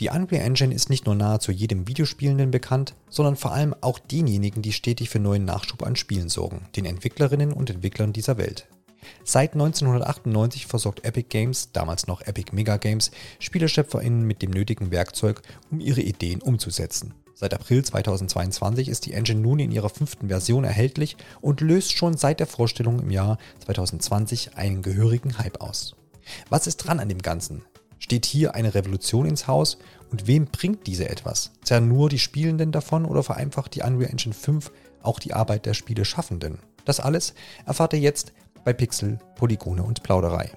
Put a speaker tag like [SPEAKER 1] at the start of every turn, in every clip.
[SPEAKER 1] Die Unreal Engine ist nicht nur nahezu jedem Videospielenden bekannt, sondern vor allem auch denjenigen, die stetig für neuen Nachschub an Spielen sorgen, den Entwicklerinnen und Entwicklern dieser Welt. Seit 1998 versorgt Epic Games, damals noch Epic Mega Games, SpieleschöpferInnen mit dem nötigen Werkzeug, um ihre Ideen umzusetzen. Seit April 2022 ist die Engine nun in ihrer fünften Version erhältlich und löst schon seit der Vorstellung im Jahr 2020 einen gehörigen Hype aus. Was ist dran an dem Ganzen? Steht hier eine Revolution ins Haus und wem bringt diese etwas? Zerren nur die Spielenden davon oder vereinfacht die Unreal Engine 5 auch die Arbeit der Spieleschaffenden? Das alles erfahrt ihr jetzt bei Pixel, Polygone und Plauderei.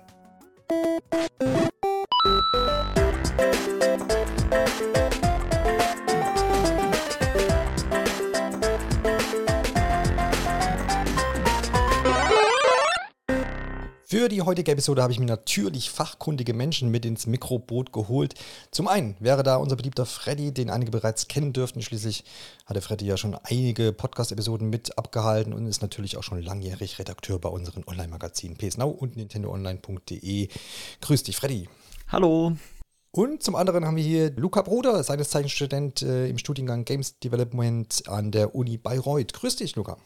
[SPEAKER 1] Für die heutige Episode habe ich mir natürlich fachkundige Menschen mit ins Mikroboot geholt. Zum einen wäre da unser beliebter Freddy, den einige bereits kennen dürften. Schließlich hatte Freddy ja schon einige Podcast-Episoden mit abgehalten und ist natürlich auch schon langjährig Redakteur bei unseren Online-Magazinen PSNow und nintendoonline.de. Grüß dich, Freddy.
[SPEAKER 2] Hallo.
[SPEAKER 1] Und zum anderen haben wir hier Luca Bruder, seines Zeichens Student äh, im Studiengang Games Development an der Uni Bayreuth. Grüß dich, Luca.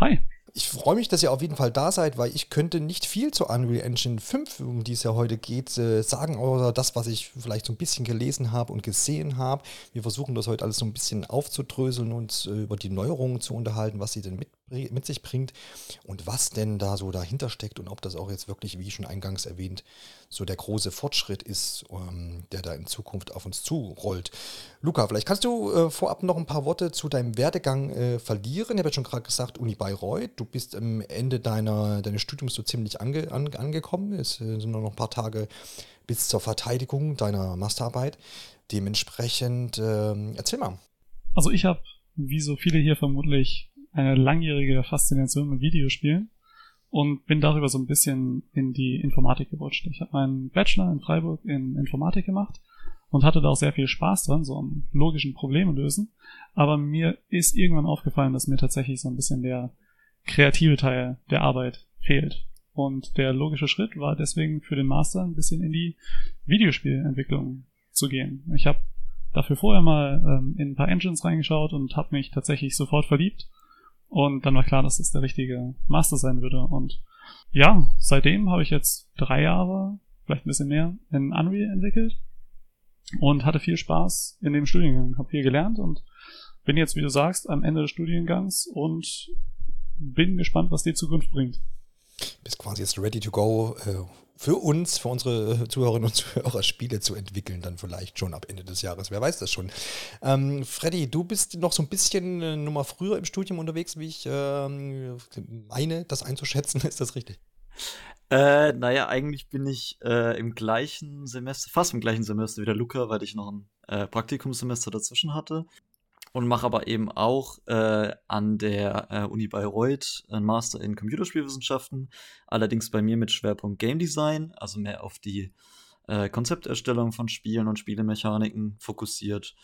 [SPEAKER 2] Hi.
[SPEAKER 1] Ich freue mich, dass ihr auf jeden Fall da seid, weil ich könnte nicht viel zur Unreal Engine 5, um die es ja heute geht, äh, sagen, außer das, was ich vielleicht so ein bisschen gelesen habe und gesehen habe. Wir versuchen das heute alles so ein bisschen aufzudröseln und äh, über die Neuerungen zu unterhalten, was sie denn mit, mit sich bringt und was denn da so dahinter steckt und ob das auch jetzt wirklich, wie schon eingangs erwähnt, so der große Fortschritt ist, ähm, der da in Zukunft auf uns zurollt. Luca, vielleicht kannst du äh, vorab noch ein paar Worte zu deinem Werdegang äh, verlieren. Ich habe ja schon gerade gesagt, Uni Bayreuth. Du bist am Ende deiner, deines Studiums so ziemlich ange, an, angekommen. Es äh, sind nur noch ein paar Tage bis zur Verteidigung deiner Masterarbeit. Dementsprechend, ähm, erzähl mal.
[SPEAKER 2] Also ich habe, wie so viele hier vermutlich, eine langjährige Faszination mit Videospielen und bin darüber so ein bisschen in die Informatik gerutscht. Ich habe meinen Bachelor in Freiburg in Informatik gemacht und hatte da auch sehr viel Spaß dran, so am logischen Probleme lösen. Aber mir ist irgendwann aufgefallen, dass mir tatsächlich so ein bisschen der kreative Teil der Arbeit fehlt. Und der logische Schritt war deswegen für den Master ein bisschen in die Videospielentwicklung zu gehen. Ich habe dafür vorher mal ähm, in ein paar Engines reingeschaut und habe mich tatsächlich sofort verliebt und dann war klar, dass das der richtige Master sein würde. Und ja, seitdem habe ich jetzt drei Jahre, vielleicht ein bisschen mehr, in Unreal entwickelt und hatte viel Spaß in dem Studiengang. Habe viel gelernt und bin jetzt, wie du sagst, am Ende des Studiengangs und bin gespannt, was die Zukunft bringt.
[SPEAKER 1] Bist quasi jetzt ready to go, äh, für uns, für unsere Zuhörerinnen und Zuhörer Spiele zu entwickeln, dann vielleicht schon ab Ende des Jahres. Wer weiß das schon. Ähm, Freddy, du bist noch so ein bisschen äh, Nummer früher im Studium unterwegs, wie ich ähm, meine, das einzuschätzen. Ist das richtig?
[SPEAKER 2] Äh, naja, eigentlich bin ich äh, im gleichen Semester, fast im gleichen Semester wie der Luca, weil ich noch ein äh, Praktikumssemester dazwischen hatte und mache aber eben auch äh, an der äh, Uni Bayreuth einen Master in Computerspielwissenschaften, allerdings bei mir mit Schwerpunkt Game Design, also mehr auf die äh, Konzepterstellung von Spielen und Spielemechaniken fokussiert.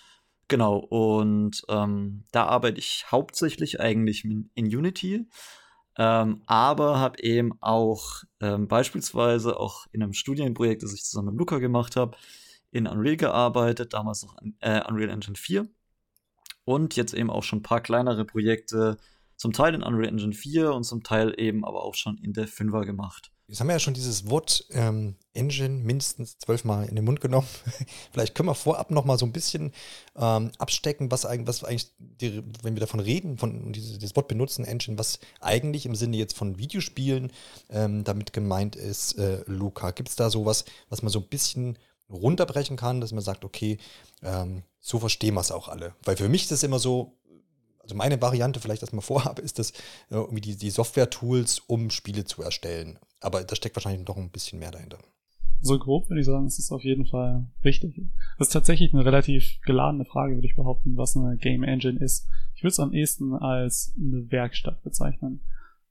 [SPEAKER 2] Genau, und ähm, da arbeite ich hauptsächlich eigentlich in Unity, ähm, aber habe eben auch ähm, beispielsweise auch in einem Studienprojekt, das ich zusammen mit Luca gemacht habe, in Unreal gearbeitet, damals noch an, äh, Unreal Engine 4 und jetzt eben auch schon ein paar kleinere Projekte, zum Teil in Unreal Engine 4 und zum Teil eben aber auch schon in der 5er gemacht.
[SPEAKER 1] Jetzt haben wir ja schon dieses Wort ähm, Engine mindestens zwölfmal in den Mund genommen. Vielleicht können wir vorab noch mal so ein bisschen ähm, abstecken, was eigentlich, was eigentlich die, wenn wir davon reden, von dieses, dieses, Wort benutzen, Engine, was eigentlich im Sinne jetzt von Videospielen ähm, damit gemeint ist, äh, Luca. Gibt es da sowas, was man so ein bisschen runterbrechen kann, dass man sagt, okay, ähm, so verstehen wir es auch alle. Weil für mich ist es immer so, also meine Variante vielleicht erstmal vorhabe, ist das äh, irgendwie die, die Software-Tools, um Spiele zu erstellen. Aber da steckt wahrscheinlich noch ein bisschen mehr dahinter.
[SPEAKER 2] So grob würde ich sagen, es ist auf jeden Fall richtig. Das ist tatsächlich eine relativ geladene Frage, würde ich behaupten, was eine Game Engine ist. Ich würde es am ehesten als eine Werkstatt bezeichnen.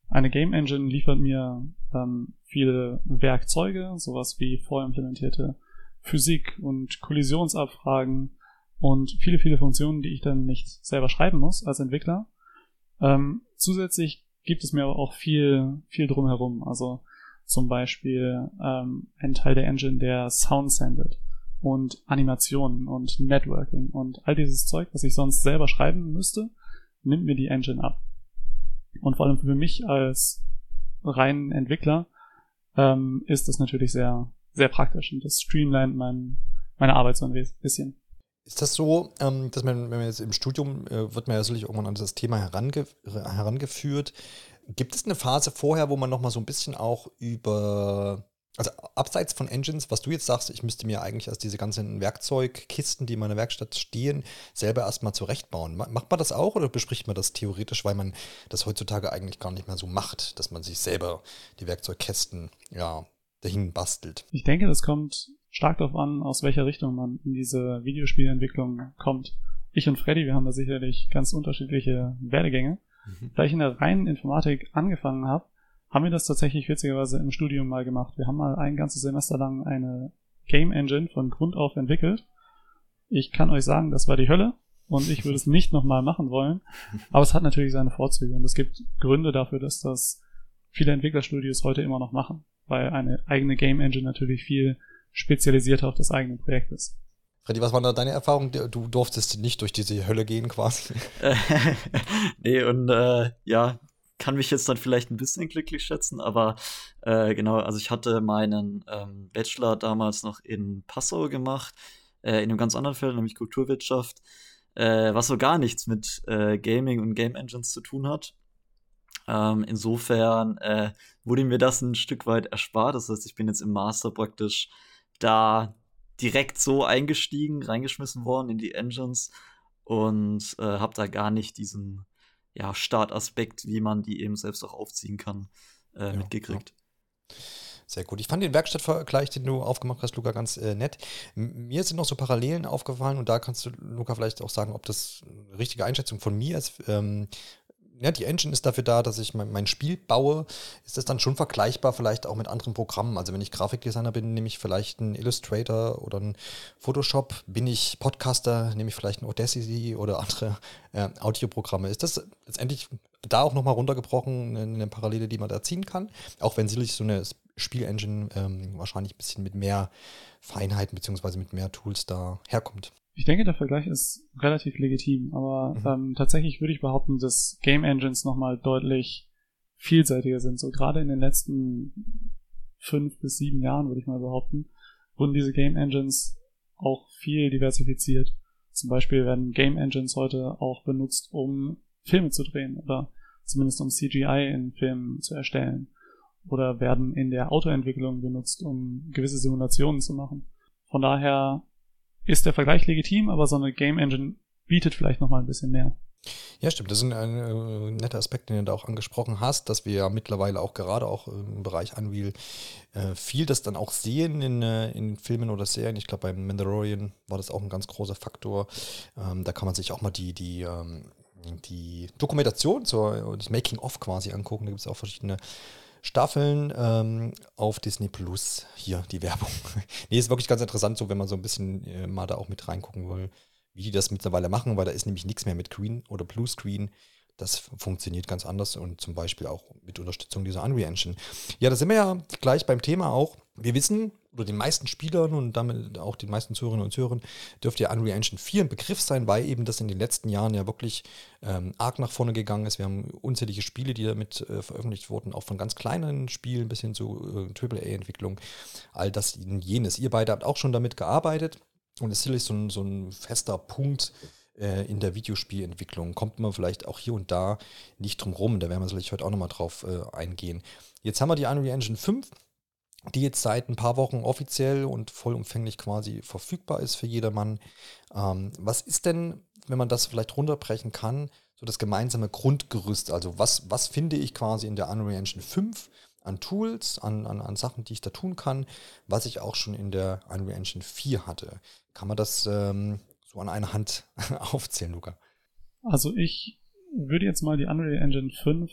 [SPEAKER 2] Eine Game Engine liefert mir ähm, viele Werkzeuge, sowas wie vorimplementierte Physik und Kollisionsabfragen, und viele, viele Funktionen, die ich dann nicht selber schreiben muss als Entwickler. Ähm, zusätzlich gibt es mir aber auch viel, viel drumherum. Also zum Beispiel ähm, ein Teil der Engine, der Sound sendet. und Animationen und Networking und all dieses Zeug, was ich sonst selber schreiben müsste, nimmt mir die Engine ab. Und vor allem für mich als reinen Entwickler ähm, ist das natürlich sehr, sehr praktisch und das streamlined mein, meine Arbeit so ein bisschen.
[SPEAKER 1] Ist das so, ähm, dass man, wenn man jetzt im Studium, äh, wird man ja sicherlich irgendwann an das Thema herange herangeführt. Gibt es eine Phase vorher, wo man nochmal so ein bisschen auch über, also abseits von Engines, was du jetzt sagst, ich müsste mir eigentlich erst diese ganzen Werkzeugkisten, die in meiner Werkstatt stehen, selber erstmal zurechtbauen. Macht man das auch oder bespricht man das theoretisch, weil man das heutzutage eigentlich gar nicht mehr so macht, dass man sich selber die Werkzeugkästen, ja, dahin bastelt?
[SPEAKER 2] Ich denke, das kommt stark darauf an, aus welcher Richtung man in diese Videospielentwicklung kommt. Ich und Freddy, wir haben da sicherlich ganz unterschiedliche Werdegänge. Mhm. Da ich in der reinen Informatik angefangen habe, haben wir das tatsächlich witzigerweise im Studium mal gemacht. Wir haben mal ein ganzes Semester lang eine Game Engine von Grund auf entwickelt. Ich kann euch sagen, das war die Hölle und ich würde es nicht nochmal machen wollen. Aber es hat natürlich seine Vorzüge und es gibt Gründe dafür, dass das viele Entwicklerstudios heute immer noch machen, weil eine eigene Game Engine natürlich viel spezialisierter auf das eigene Projekt ist.
[SPEAKER 1] Freddy, was war da deine Erfahrung? Du durftest nicht durch diese Hölle gehen quasi.
[SPEAKER 3] nee, und äh, ja, kann mich jetzt dann vielleicht ein bisschen glücklich schätzen, aber äh, genau, also ich hatte meinen ähm, Bachelor damals noch in Passau gemacht, äh, in einem ganz anderen Feld, nämlich Kulturwirtschaft, äh, was so gar nichts mit äh, Gaming und Game Engines zu tun hat. Ähm, insofern äh, wurde mir das ein Stück weit erspart. Das heißt, ich bin jetzt im Master praktisch da direkt so eingestiegen, reingeschmissen worden in die Engines und äh, habe da gar nicht diesen ja, Startaspekt, wie man die eben selbst auch aufziehen kann, äh, ja, mitgekriegt.
[SPEAKER 1] Ja. Sehr gut. Ich fand den Werkstattvergleich, den du aufgemacht hast, Luca, ganz äh, nett. Mir sind noch so Parallelen aufgefallen und da kannst du, Luca, vielleicht auch sagen, ob das eine richtige Einschätzung von mir ist. Ähm, ja, die Engine ist dafür da, dass ich mein, mein, Spiel baue. Ist das dann schon vergleichbar vielleicht auch mit anderen Programmen? Also wenn ich Grafikdesigner bin, nehme ich vielleicht einen Illustrator oder einen Photoshop. Bin ich Podcaster, nehme ich vielleicht einen Audacity oder andere äh, Audioprogramme. Ist das letztendlich da auch nochmal runtergebrochen, eine, Parallele, die man da ziehen kann? Auch wenn sicherlich so eine Spielengine ähm, wahrscheinlich ein bisschen mit mehr Feinheiten beziehungsweise mit mehr Tools da herkommt.
[SPEAKER 2] Ich denke, der Vergleich ist relativ legitim, aber mhm. ähm, tatsächlich würde ich behaupten, dass Game Engines nochmal deutlich vielseitiger sind. So gerade in den letzten fünf bis sieben Jahren, würde ich mal behaupten, wurden diese Game Engines auch viel diversifiziert. Zum Beispiel werden Game Engines heute auch benutzt, um Filme zu drehen oder zumindest um CGI in Filmen zu erstellen. Oder werden in der Autoentwicklung benutzt, um gewisse Simulationen zu machen. Von daher ist der Vergleich legitim, aber so eine Game Engine bietet vielleicht noch mal ein bisschen mehr.
[SPEAKER 1] Ja, stimmt. Das ist ein, ein, netter Aspekt, den du da auch angesprochen hast, dass wir ja mittlerweile auch gerade auch im Bereich Unreal äh, viel das dann auch sehen in, äh, in Filmen oder Serien. Ich glaube, beim Mandalorian war das auch ein ganz großer Faktor. Ähm, da kann man sich auch mal die, die, ähm, die Dokumentation, zur, das Making-of quasi angucken. Da gibt es auch verschiedene Staffeln ähm, auf Disney Plus. Hier die Werbung. nee, ist wirklich ganz interessant, so wenn man so ein bisschen äh, mal da auch mit reingucken will, wie die das mittlerweile machen, weil da ist nämlich nichts mehr mit Green oder Blue Screen. Das funktioniert ganz anders und zum Beispiel auch mit Unterstützung dieser Unreal Engine. Ja, da sind wir ja gleich beim Thema auch. Wir wissen, oder den meisten Spielern und damit auch den meisten Zuhörerinnen und Zuhörern dürfte ja Unreal Engine 4 ein Begriff sein, weil eben das in den letzten Jahren ja wirklich ähm, arg nach vorne gegangen ist. Wir haben unzählige Spiele, die damit äh, veröffentlicht wurden, auch von ganz kleinen Spielen bis hin zu äh, AAA-Entwicklung. All das jenes. Ihr beide habt auch schon damit gearbeitet und ist sicherlich so ein, so ein fester Punkt äh, in der Videospielentwicklung. Kommt man vielleicht auch hier und da nicht drum rum. Da werden wir sicherlich heute auch nochmal drauf äh, eingehen. Jetzt haben wir die Unreal Engine 5 die jetzt seit ein paar Wochen offiziell und vollumfänglich quasi verfügbar ist für jedermann. Ähm, was ist denn, wenn man das vielleicht runterbrechen kann, so das gemeinsame Grundgerüst? Also was, was finde ich quasi in der Unreal Engine 5 an Tools, an, an, an Sachen, die ich da tun kann, was ich auch schon in der Unreal Engine 4 hatte? Kann man das ähm, so an einer Hand aufzählen, Luca?
[SPEAKER 2] Also ich würde jetzt mal die Unreal Engine 5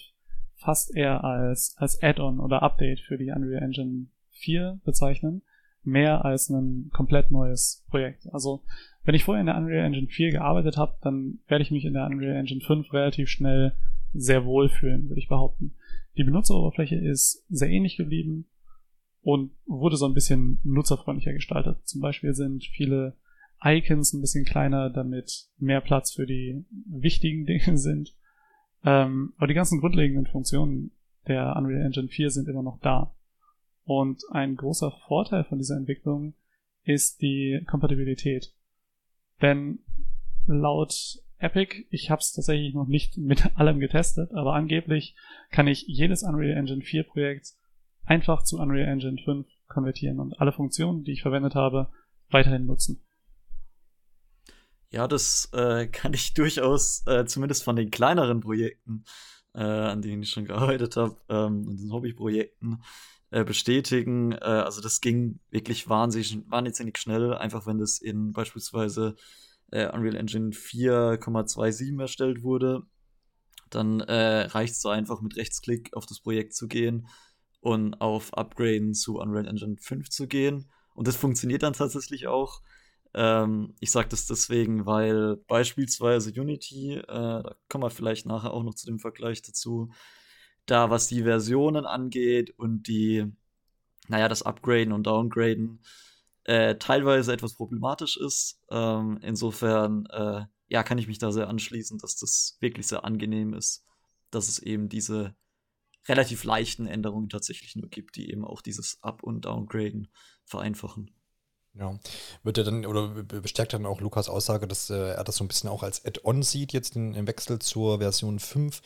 [SPEAKER 2] fast eher als, als Add-on oder Update für die Unreal Engine 4 bezeichnen, mehr als ein komplett neues Projekt. Also wenn ich vorher in der Unreal Engine 4 gearbeitet habe, dann werde ich mich in der Unreal Engine 5 relativ schnell sehr wohl fühlen, würde ich behaupten. Die Benutzeroberfläche ist sehr ähnlich geblieben und wurde so ein bisschen nutzerfreundlicher gestaltet. Zum Beispiel sind viele Icons ein bisschen kleiner, damit mehr Platz für die wichtigen Dinge sind. Ähm, aber die ganzen grundlegenden Funktionen der Unreal Engine 4 sind immer noch da. Und ein großer Vorteil von dieser Entwicklung ist die Kompatibilität. Denn laut Epic, ich habe es tatsächlich noch nicht mit allem getestet, aber angeblich kann ich jedes Unreal Engine 4 Projekt einfach zu Unreal Engine 5 konvertieren und alle Funktionen, die ich verwendet habe, weiterhin nutzen.
[SPEAKER 3] Ja, das äh, kann ich durchaus, äh, zumindest von den kleineren Projekten, äh, an denen ich schon gearbeitet habe, ähm, und den Hobbyprojekten, äh, bestätigen. Äh, also das ging wirklich wahnsinnig, wahnsinnig schnell, einfach wenn das in beispielsweise äh, Unreal Engine 4,27 erstellt wurde. Dann reicht es so einfach mit Rechtsklick auf das Projekt zu gehen und auf Upgraden zu Unreal Engine 5 zu gehen. Und das funktioniert dann tatsächlich auch. Ähm, ich sage das deswegen, weil beispielsweise Unity, äh, da kommen wir vielleicht nachher auch noch zu dem Vergleich dazu, da was die Versionen angeht und die, naja, das Upgraden und Downgraden äh, teilweise etwas problematisch ist. Ähm, insofern, äh, ja, kann ich mich da sehr anschließen, dass das wirklich sehr angenehm ist, dass es eben diese relativ leichten Änderungen tatsächlich nur gibt, die eben auch dieses Up- und Downgraden vereinfachen.
[SPEAKER 1] Ja, wird er dann oder bestärkt dann auch Lukas Aussage, dass äh, er das so ein bisschen auch als Add-on sieht, jetzt in, im Wechsel zur Version 5,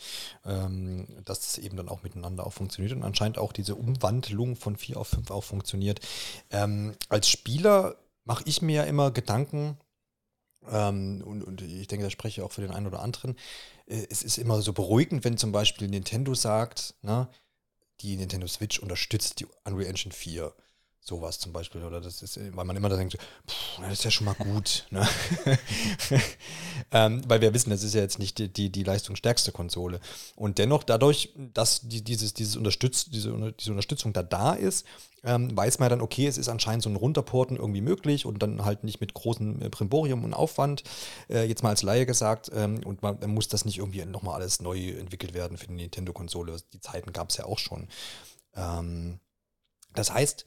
[SPEAKER 1] ähm, dass das eben dann auch miteinander auch funktioniert und anscheinend auch diese Umwandlung von 4 auf 5 auch funktioniert. Ähm, als Spieler mache ich mir ja immer Gedanken, ähm, und, und, ich denke, da spreche ich auch für den einen oder anderen, äh, es ist immer so beruhigend, wenn zum Beispiel Nintendo sagt, na, die Nintendo Switch unterstützt die Unreal Engine 4. Sowas zum Beispiel, oder das ist, weil man immer da denkt, pff, das ist ja schon mal gut. Ne? ähm, weil wir wissen, das ist ja jetzt nicht die, die, die leistungsstärkste Konsole. Und dennoch, dadurch, dass die, dieses, dieses Unterstütz, diese, diese Unterstützung da da ist, ähm, weiß man ja dann, okay, es ist anscheinend so ein Runterporten irgendwie möglich und dann halt nicht mit großem äh, Primborium und Aufwand, äh, jetzt mal als Laie gesagt, ähm, und man, man muss das nicht irgendwie nochmal alles neu entwickelt werden für die Nintendo-Konsole. Die Zeiten gab es ja auch schon. Ähm, das heißt,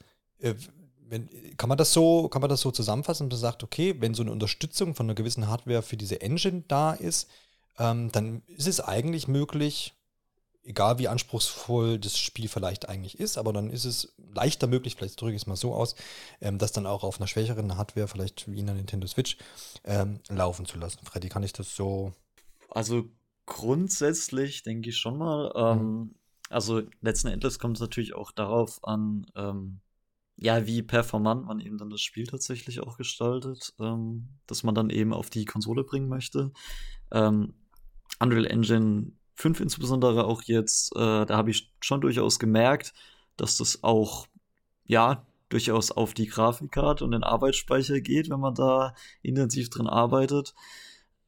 [SPEAKER 1] wenn, kann man das so, kann man das so zusammenfassen und sagt, okay, wenn so eine Unterstützung von einer gewissen Hardware für diese Engine da ist, ähm, dann ist es eigentlich möglich, egal wie anspruchsvoll das Spiel vielleicht eigentlich ist, aber dann ist es leichter möglich, vielleicht drücke ich es mal so aus, ähm, das dann auch auf einer schwächeren Hardware, vielleicht wie in der Nintendo Switch, ähm, laufen zu lassen. Freddy, kann ich das so?
[SPEAKER 3] Also grundsätzlich denke ich schon mal. Ähm, mhm. Also letzten Endes kommt es natürlich auch darauf an, ähm, ja, wie performant man eben dann das Spiel tatsächlich auch gestaltet, ähm, dass man dann eben auf die Konsole bringen möchte. Ähm, Unreal Engine 5 insbesondere auch jetzt, äh, da habe ich schon durchaus gemerkt, dass das auch, ja, durchaus auf die Grafikkarte und den Arbeitsspeicher geht, wenn man da intensiv drin arbeitet.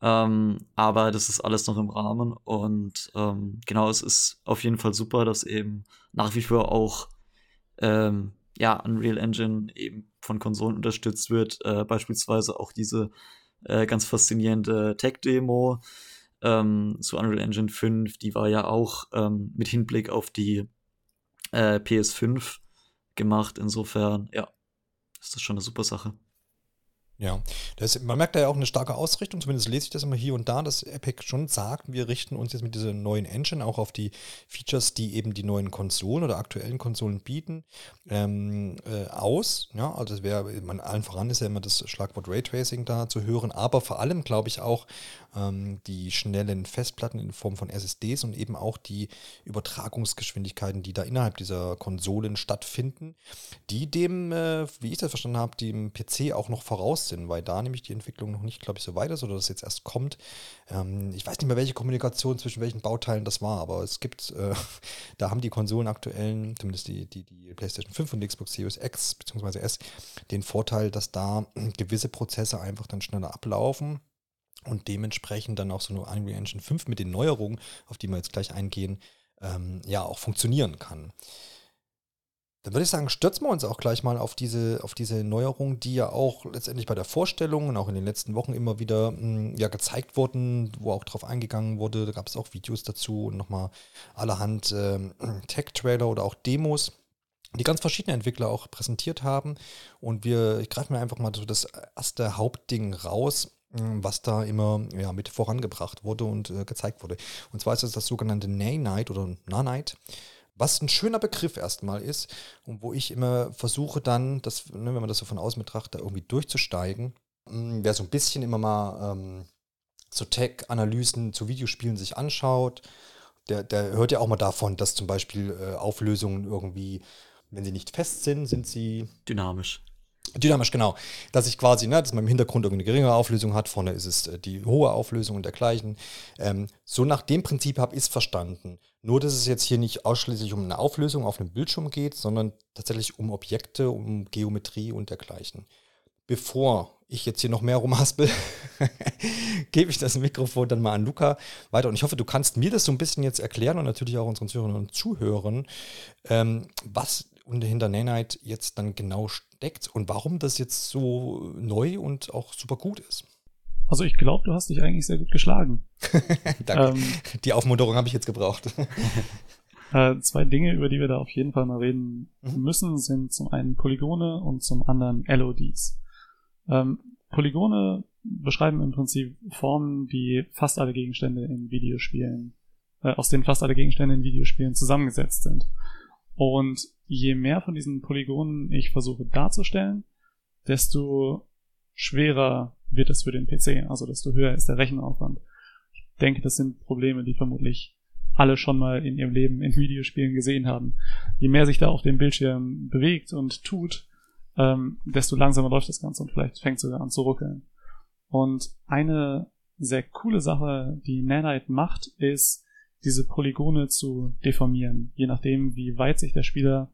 [SPEAKER 3] Ähm, aber das ist alles noch im Rahmen und ähm, genau, es ist auf jeden Fall super, dass eben nach wie vor auch ähm, ja, Unreal Engine eben von Konsolen unterstützt wird. Äh, beispielsweise auch diese äh, ganz faszinierende Tech-Demo ähm, zu Unreal Engine 5, die war ja auch ähm, mit Hinblick auf die äh, PS5 gemacht. Insofern, ja, ist das schon eine super Sache.
[SPEAKER 1] Ja, das, man merkt da ja auch eine starke Ausrichtung, zumindest lese ich das immer hier und da, dass Epic schon sagt, wir richten uns jetzt mit dieser neuen Engine auch auf die Features, die eben die neuen Konsolen oder aktuellen Konsolen bieten, ähm, äh, aus. Ja, also das wäre, man allen voran ist ja immer das Schlagwort Raytracing da zu hören, aber vor allem glaube ich auch ähm, die schnellen Festplatten in Form von SSDs und eben auch die Übertragungsgeschwindigkeiten, die da innerhalb dieser Konsolen stattfinden, die dem, äh, wie ich das verstanden habe, dem PC auch noch voraus sind, weil da nämlich die Entwicklung noch nicht, glaube ich, so weit ist oder das jetzt erst kommt. Ähm, ich weiß nicht mehr, welche Kommunikation zwischen welchen Bauteilen das war, aber es gibt, äh, da haben die Konsolen aktuellen, zumindest die, die, die PlayStation 5 und die Xbox Series X bzw. S, den Vorteil, dass da gewisse Prozesse einfach dann schneller ablaufen und dementsprechend dann auch so eine Unreal Engine 5 mit den Neuerungen, auf die wir jetzt gleich eingehen, ähm, ja auch funktionieren kann. Dann würde ich sagen, stürzen wir uns auch gleich mal auf diese, auf diese Neuerungen, die ja auch letztendlich bei der Vorstellung und auch in den letzten Wochen immer wieder hm, ja, gezeigt wurden, wo auch drauf eingegangen wurde. Da gab es auch Videos dazu und nochmal allerhand äh, Tech-Trailer oder auch Demos die ganz verschiedene Entwickler auch präsentiert haben. Und wir, ich greife mir einfach mal so das erste Hauptding raus, hm, was da immer ja, mit vorangebracht wurde und äh, gezeigt wurde. Und zwar ist es das sogenannte Nay-Night oder Nanite, was ein schöner Begriff erstmal ist und wo ich immer versuche dann, das, ne, wenn man das so von außen betrachtet, irgendwie durchzusteigen. Hm, wer so ein bisschen immer mal ähm, so Tech-Analysen zu Videospielen sich anschaut, der, der hört ja auch mal davon, dass zum Beispiel äh, Auflösungen irgendwie wenn sie nicht fest sind, sind sie
[SPEAKER 3] dynamisch.
[SPEAKER 1] Dynamisch, genau. Dass ich quasi, ne, dass man im Hintergrund irgendeine geringere Auflösung hat, vorne ist es äh, die hohe Auflösung und dergleichen. Ähm, so nach dem Prinzip habe ich es verstanden. Nur, dass es jetzt hier nicht ausschließlich um eine Auflösung auf einem Bildschirm geht, sondern tatsächlich um Objekte, um Geometrie und dergleichen. Bevor ich jetzt hier noch mehr rumhaspel, gebe ich das Mikrofon dann mal an Luca weiter. Und ich hoffe, du kannst mir das so ein bisschen jetzt erklären und natürlich auch unseren Zuhörern und Zuhörern, ähm, was und hinter Nanite jetzt dann genau steckt und warum das jetzt so neu und auch super gut ist.
[SPEAKER 2] Also ich glaube, du hast dich eigentlich sehr gut geschlagen.
[SPEAKER 1] Danke. Ähm, die Aufmunterung habe ich jetzt gebraucht.
[SPEAKER 2] äh, zwei Dinge, über die wir da auf jeden Fall mal reden mhm. müssen, sind zum einen Polygone und zum anderen LODs. Ähm, Polygone beschreiben im Prinzip Formen, die fast alle Gegenstände in Videospielen, äh, aus denen fast alle Gegenstände in Videospielen zusammengesetzt sind. Und je mehr von diesen Polygonen ich versuche darzustellen, desto schwerer wird es für den PC, also desto höher ist der Rechenaufwand. Ich denke, das sind Probleme, die vermutlich alle schon mal in ihrem Leben in Videospielen gesehen haben. Je mehr sich da auf dem Bildschirm bewegt und tut, ähm, desto langsamer läuft das Ganze und vielleicht fängt es sogar an zu ruckeln. Und eine sehr coole Sache, die Nanite macht, ist, diese Polygone zu deformieren, je nachdem, wie weit sich der Spieler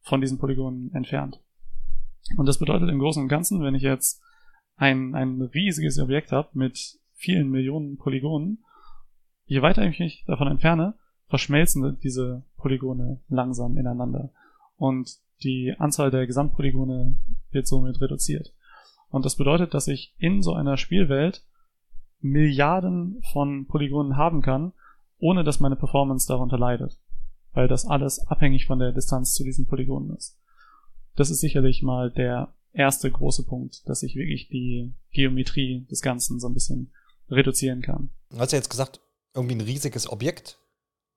[SPEAKER 2] von diesen Polygonen entfernt. Und das bedeutet im Großen und Ganzen, wenn ich jetzt ein, ein riesiges Objekt habe mit vielen Millionen Polygonen, je weiter ich mich davon entferne, verschmelzen diese Polygone langsam ineinander. Und die Anzahl der Gesamtpolygone wird somit reduziert. Und das bedeutet, dass ich in so einer Spielwelt Milliarden von Polygonen haben kann, ohne dass meine Performance darunter leidet, weil das alles abhängig von der Distanz zu diesen Polygonen ist. Das ist sicherlich mal der erste große Punkt, dass ich wirklich die Geometrie des Ganzen so ein bisschen reduzieren kann.
[SPEAKER 1] Du hast ja jetzt gesagt, irgendwie ein riesiges Objekt.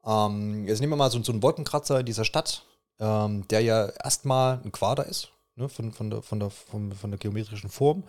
[SPEAKER 1] Ähm, jetzt nehmen wir mal so, so einen Wolkenkratzer in dieser Stadt, ähm, der ja erstmal ein Quader ist, ne, von, von, der, von, der, von, von der geometrischen Form.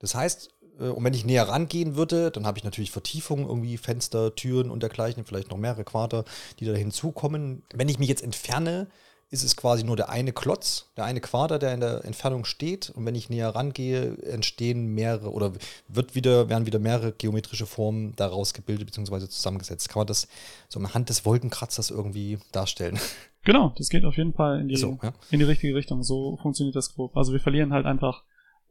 [SPEAKER 1] Das heißt, und wenn ich näher rangehen würde, dann habe ich natürlich Vertiefungen, irgendwie Fenster, Türen und dergleichen, vielleicht noch mehrere Quader, die da hinzukommen. Wenn ich mich jetzt entferne, ist es quasi nur der eine Klotz, der eine Quader, der in der Entfernung steht. Und wenn ich näher rangehe, entstehen mehrere oder wird wieder, werden wieder mehrere geometrische Formen daraus gebildet bzw. zusammengesetzt. Kann man das so anhand des Wolkenkratzers irgendwie darstellen?
[SPEAKER 2] Genau, das geht auf jeden Fall in die, so, ja. in die richtige Richtung. So funktioniert das grob. Also wir verlieren halt einfach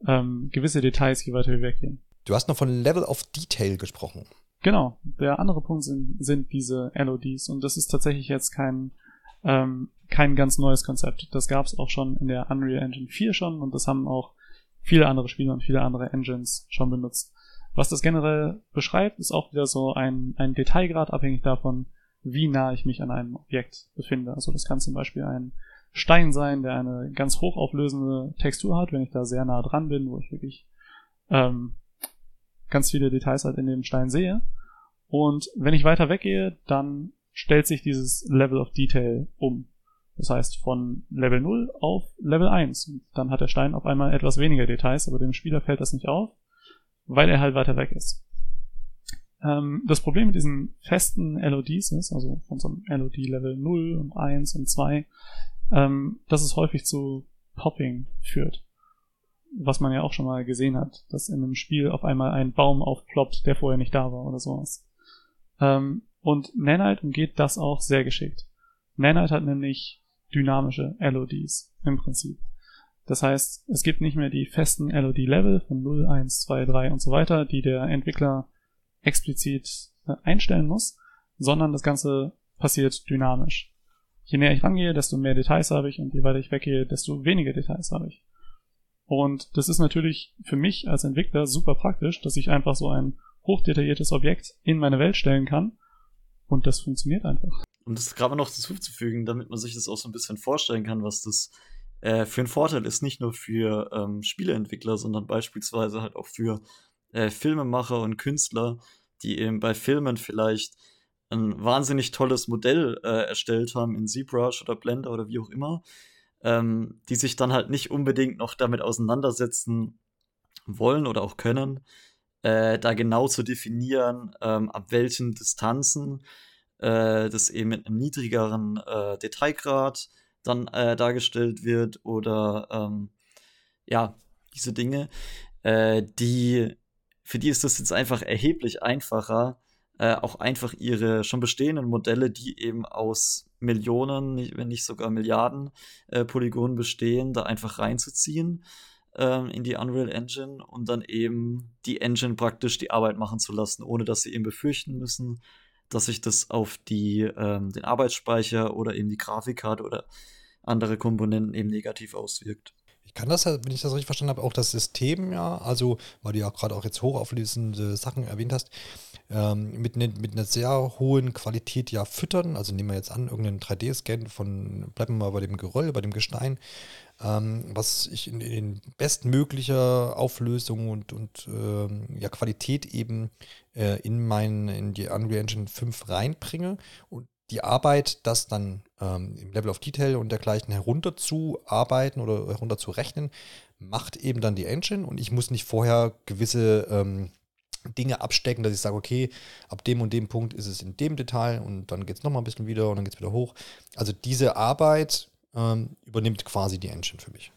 [SPEAKER 2] ähm, gewisse Details, je weiter wir weggehen.
[SPEAKER 1] Du hast noch von Level of Detail gesprochen.
[SPEAKER 2] Genau. Der andere Punkt sind, sind diese LODs und das ist tatsächlich jetzt kein ähm, kein ganz neues Konzept. Das gab es auch schon in der Unreal Engine 4 schon und das haben auch viele andere Spieler und viele andere Engines schon benutzt. Was das generell beschreibt, ist auch wieder so ein, ein Detailgrad abhängig davon, wie nah ich mich an einem Objekt befinde. Also das kann zum Beispiel ein Stein sein, der eine ganz hochauflösende Textur hat, wenn ich da sehr nah dran bin, wo ich wirklich ähm, ganz viele Details halt in dem Stein sehe. Und wenn ich weiter weggehe, dann stellt sich dieses Level of Detail um. Das heißt von Level 0 auf Level 1. Und dann hat der Stein auf einmal etwas weniger Details, aber dem Spieler fällt das nicht auf, weil er halt weiter weg ist. Ähm, das Problem mit diesen festen LODs ist, also von so einem LOD Level 0 und 1 und 2, ähm, dass es häufig zu Popping führt. Was man ja auch schon mal gesehen hat, dass in einem Spiel auf einmal ein Baum aufploppt, der vorher nicht da war oder sowas. Ähm, und Nanite umgeht das auch sehr geschickt. Nanite hat nämlich dynamische LODs im Prinzip. Das heißt, es gibt nicht mehr die festen LOD-Level von 0, 1, 2, 3 und so weiter, die der Entwickler explizit äh, einstellen muss, sondern das Ganze passiert dynamisch je näher ich rangehe, desto mehr Details habe ich und je weiter ich weggehe, desto weniger Details habe ich. Und das ist natürlich für mich als Entwickler super praktisch, dass ich einfach so ein hochdetailliertes Objekt in meine Welt stellen kann Und das funktioniert einfach.
[SPEAKER 3] Und das gerade noch hinzuzufügen, damit man sich das auch so ein bisschen vorstellen kann, was das äh, für ein Vorteil ist, nicht nur für ähm, Spieleentwickler, sondern beispielsweise halt auch für äh, Filmemacher und Künstler, die eben bei Filmen vielleicht ein wahnsinnig tolles Modell äh, erstellt haben in ZBrush oder Blender oder wie auch immer, ähm, die sich dann halt nicht unbedingt noch damit auseinandersetzen wollen oder auch können, äh, da genau zu definieren, ähm, ab welchen Distanzen äh, das eben mit einem niedrigeren äh, Detailgrad dann äh, dargestellt wird oder ähm, ja, diese Dinge, äh, die für die ist das jetzt einfach erheblich einfacher, äh, auch einfach ihre schon bestehenden Modelle, die eben aus Millionen, wenn nicht sogar Milliarden äh, Polygonen bestehen, da einfach reinzuziehen ähm, in die Unreal Engine und dann eben die Engine praktisch die Arbeit machen zu lassen, ohne dass sie eben befürchten müssen, dass sich das auf die, ähm, den Arbeitsspeicher oder eben die Grafikkarte oder andere Komponenten eben negativ auswirkt.
[SPEAKER 1] Ich kann das, wenn ich das richtig verstanden habe, auch das System ja, also weil du ja gerade auch jetzt hochauflösende Sachen erwähnt hast, ähm, mit, ne, mit einer sehr hohen Qualität ja füttern. Also nehmen wir jetzt an, irgendeinen 3D-Scan von, bleiben wir mal bei dem Geröll, bei dem Gestein, ähm, was ich in, in bestmöglicher Auflösung und, und ähm, ja, Qualität eben äh, in, mein, in die Unreal Engine 5 reinbringe und die Arbeit, das dann ähm, im Level of Detail und dergleichen herunterzuarbeiten oder herunterzurechnen, macht eben dann die Engine und ich muss nicht vorher gewisse ähm, Dinge abstecken, dass ich sage, okay, ab dem und dem Punkt ist es in dem Detail und dann geht es nochmal ein bisschen wieder und dann geht es wieder hoch. Also diese Arbeit ähm, übernimmt quasi die Engine für mich.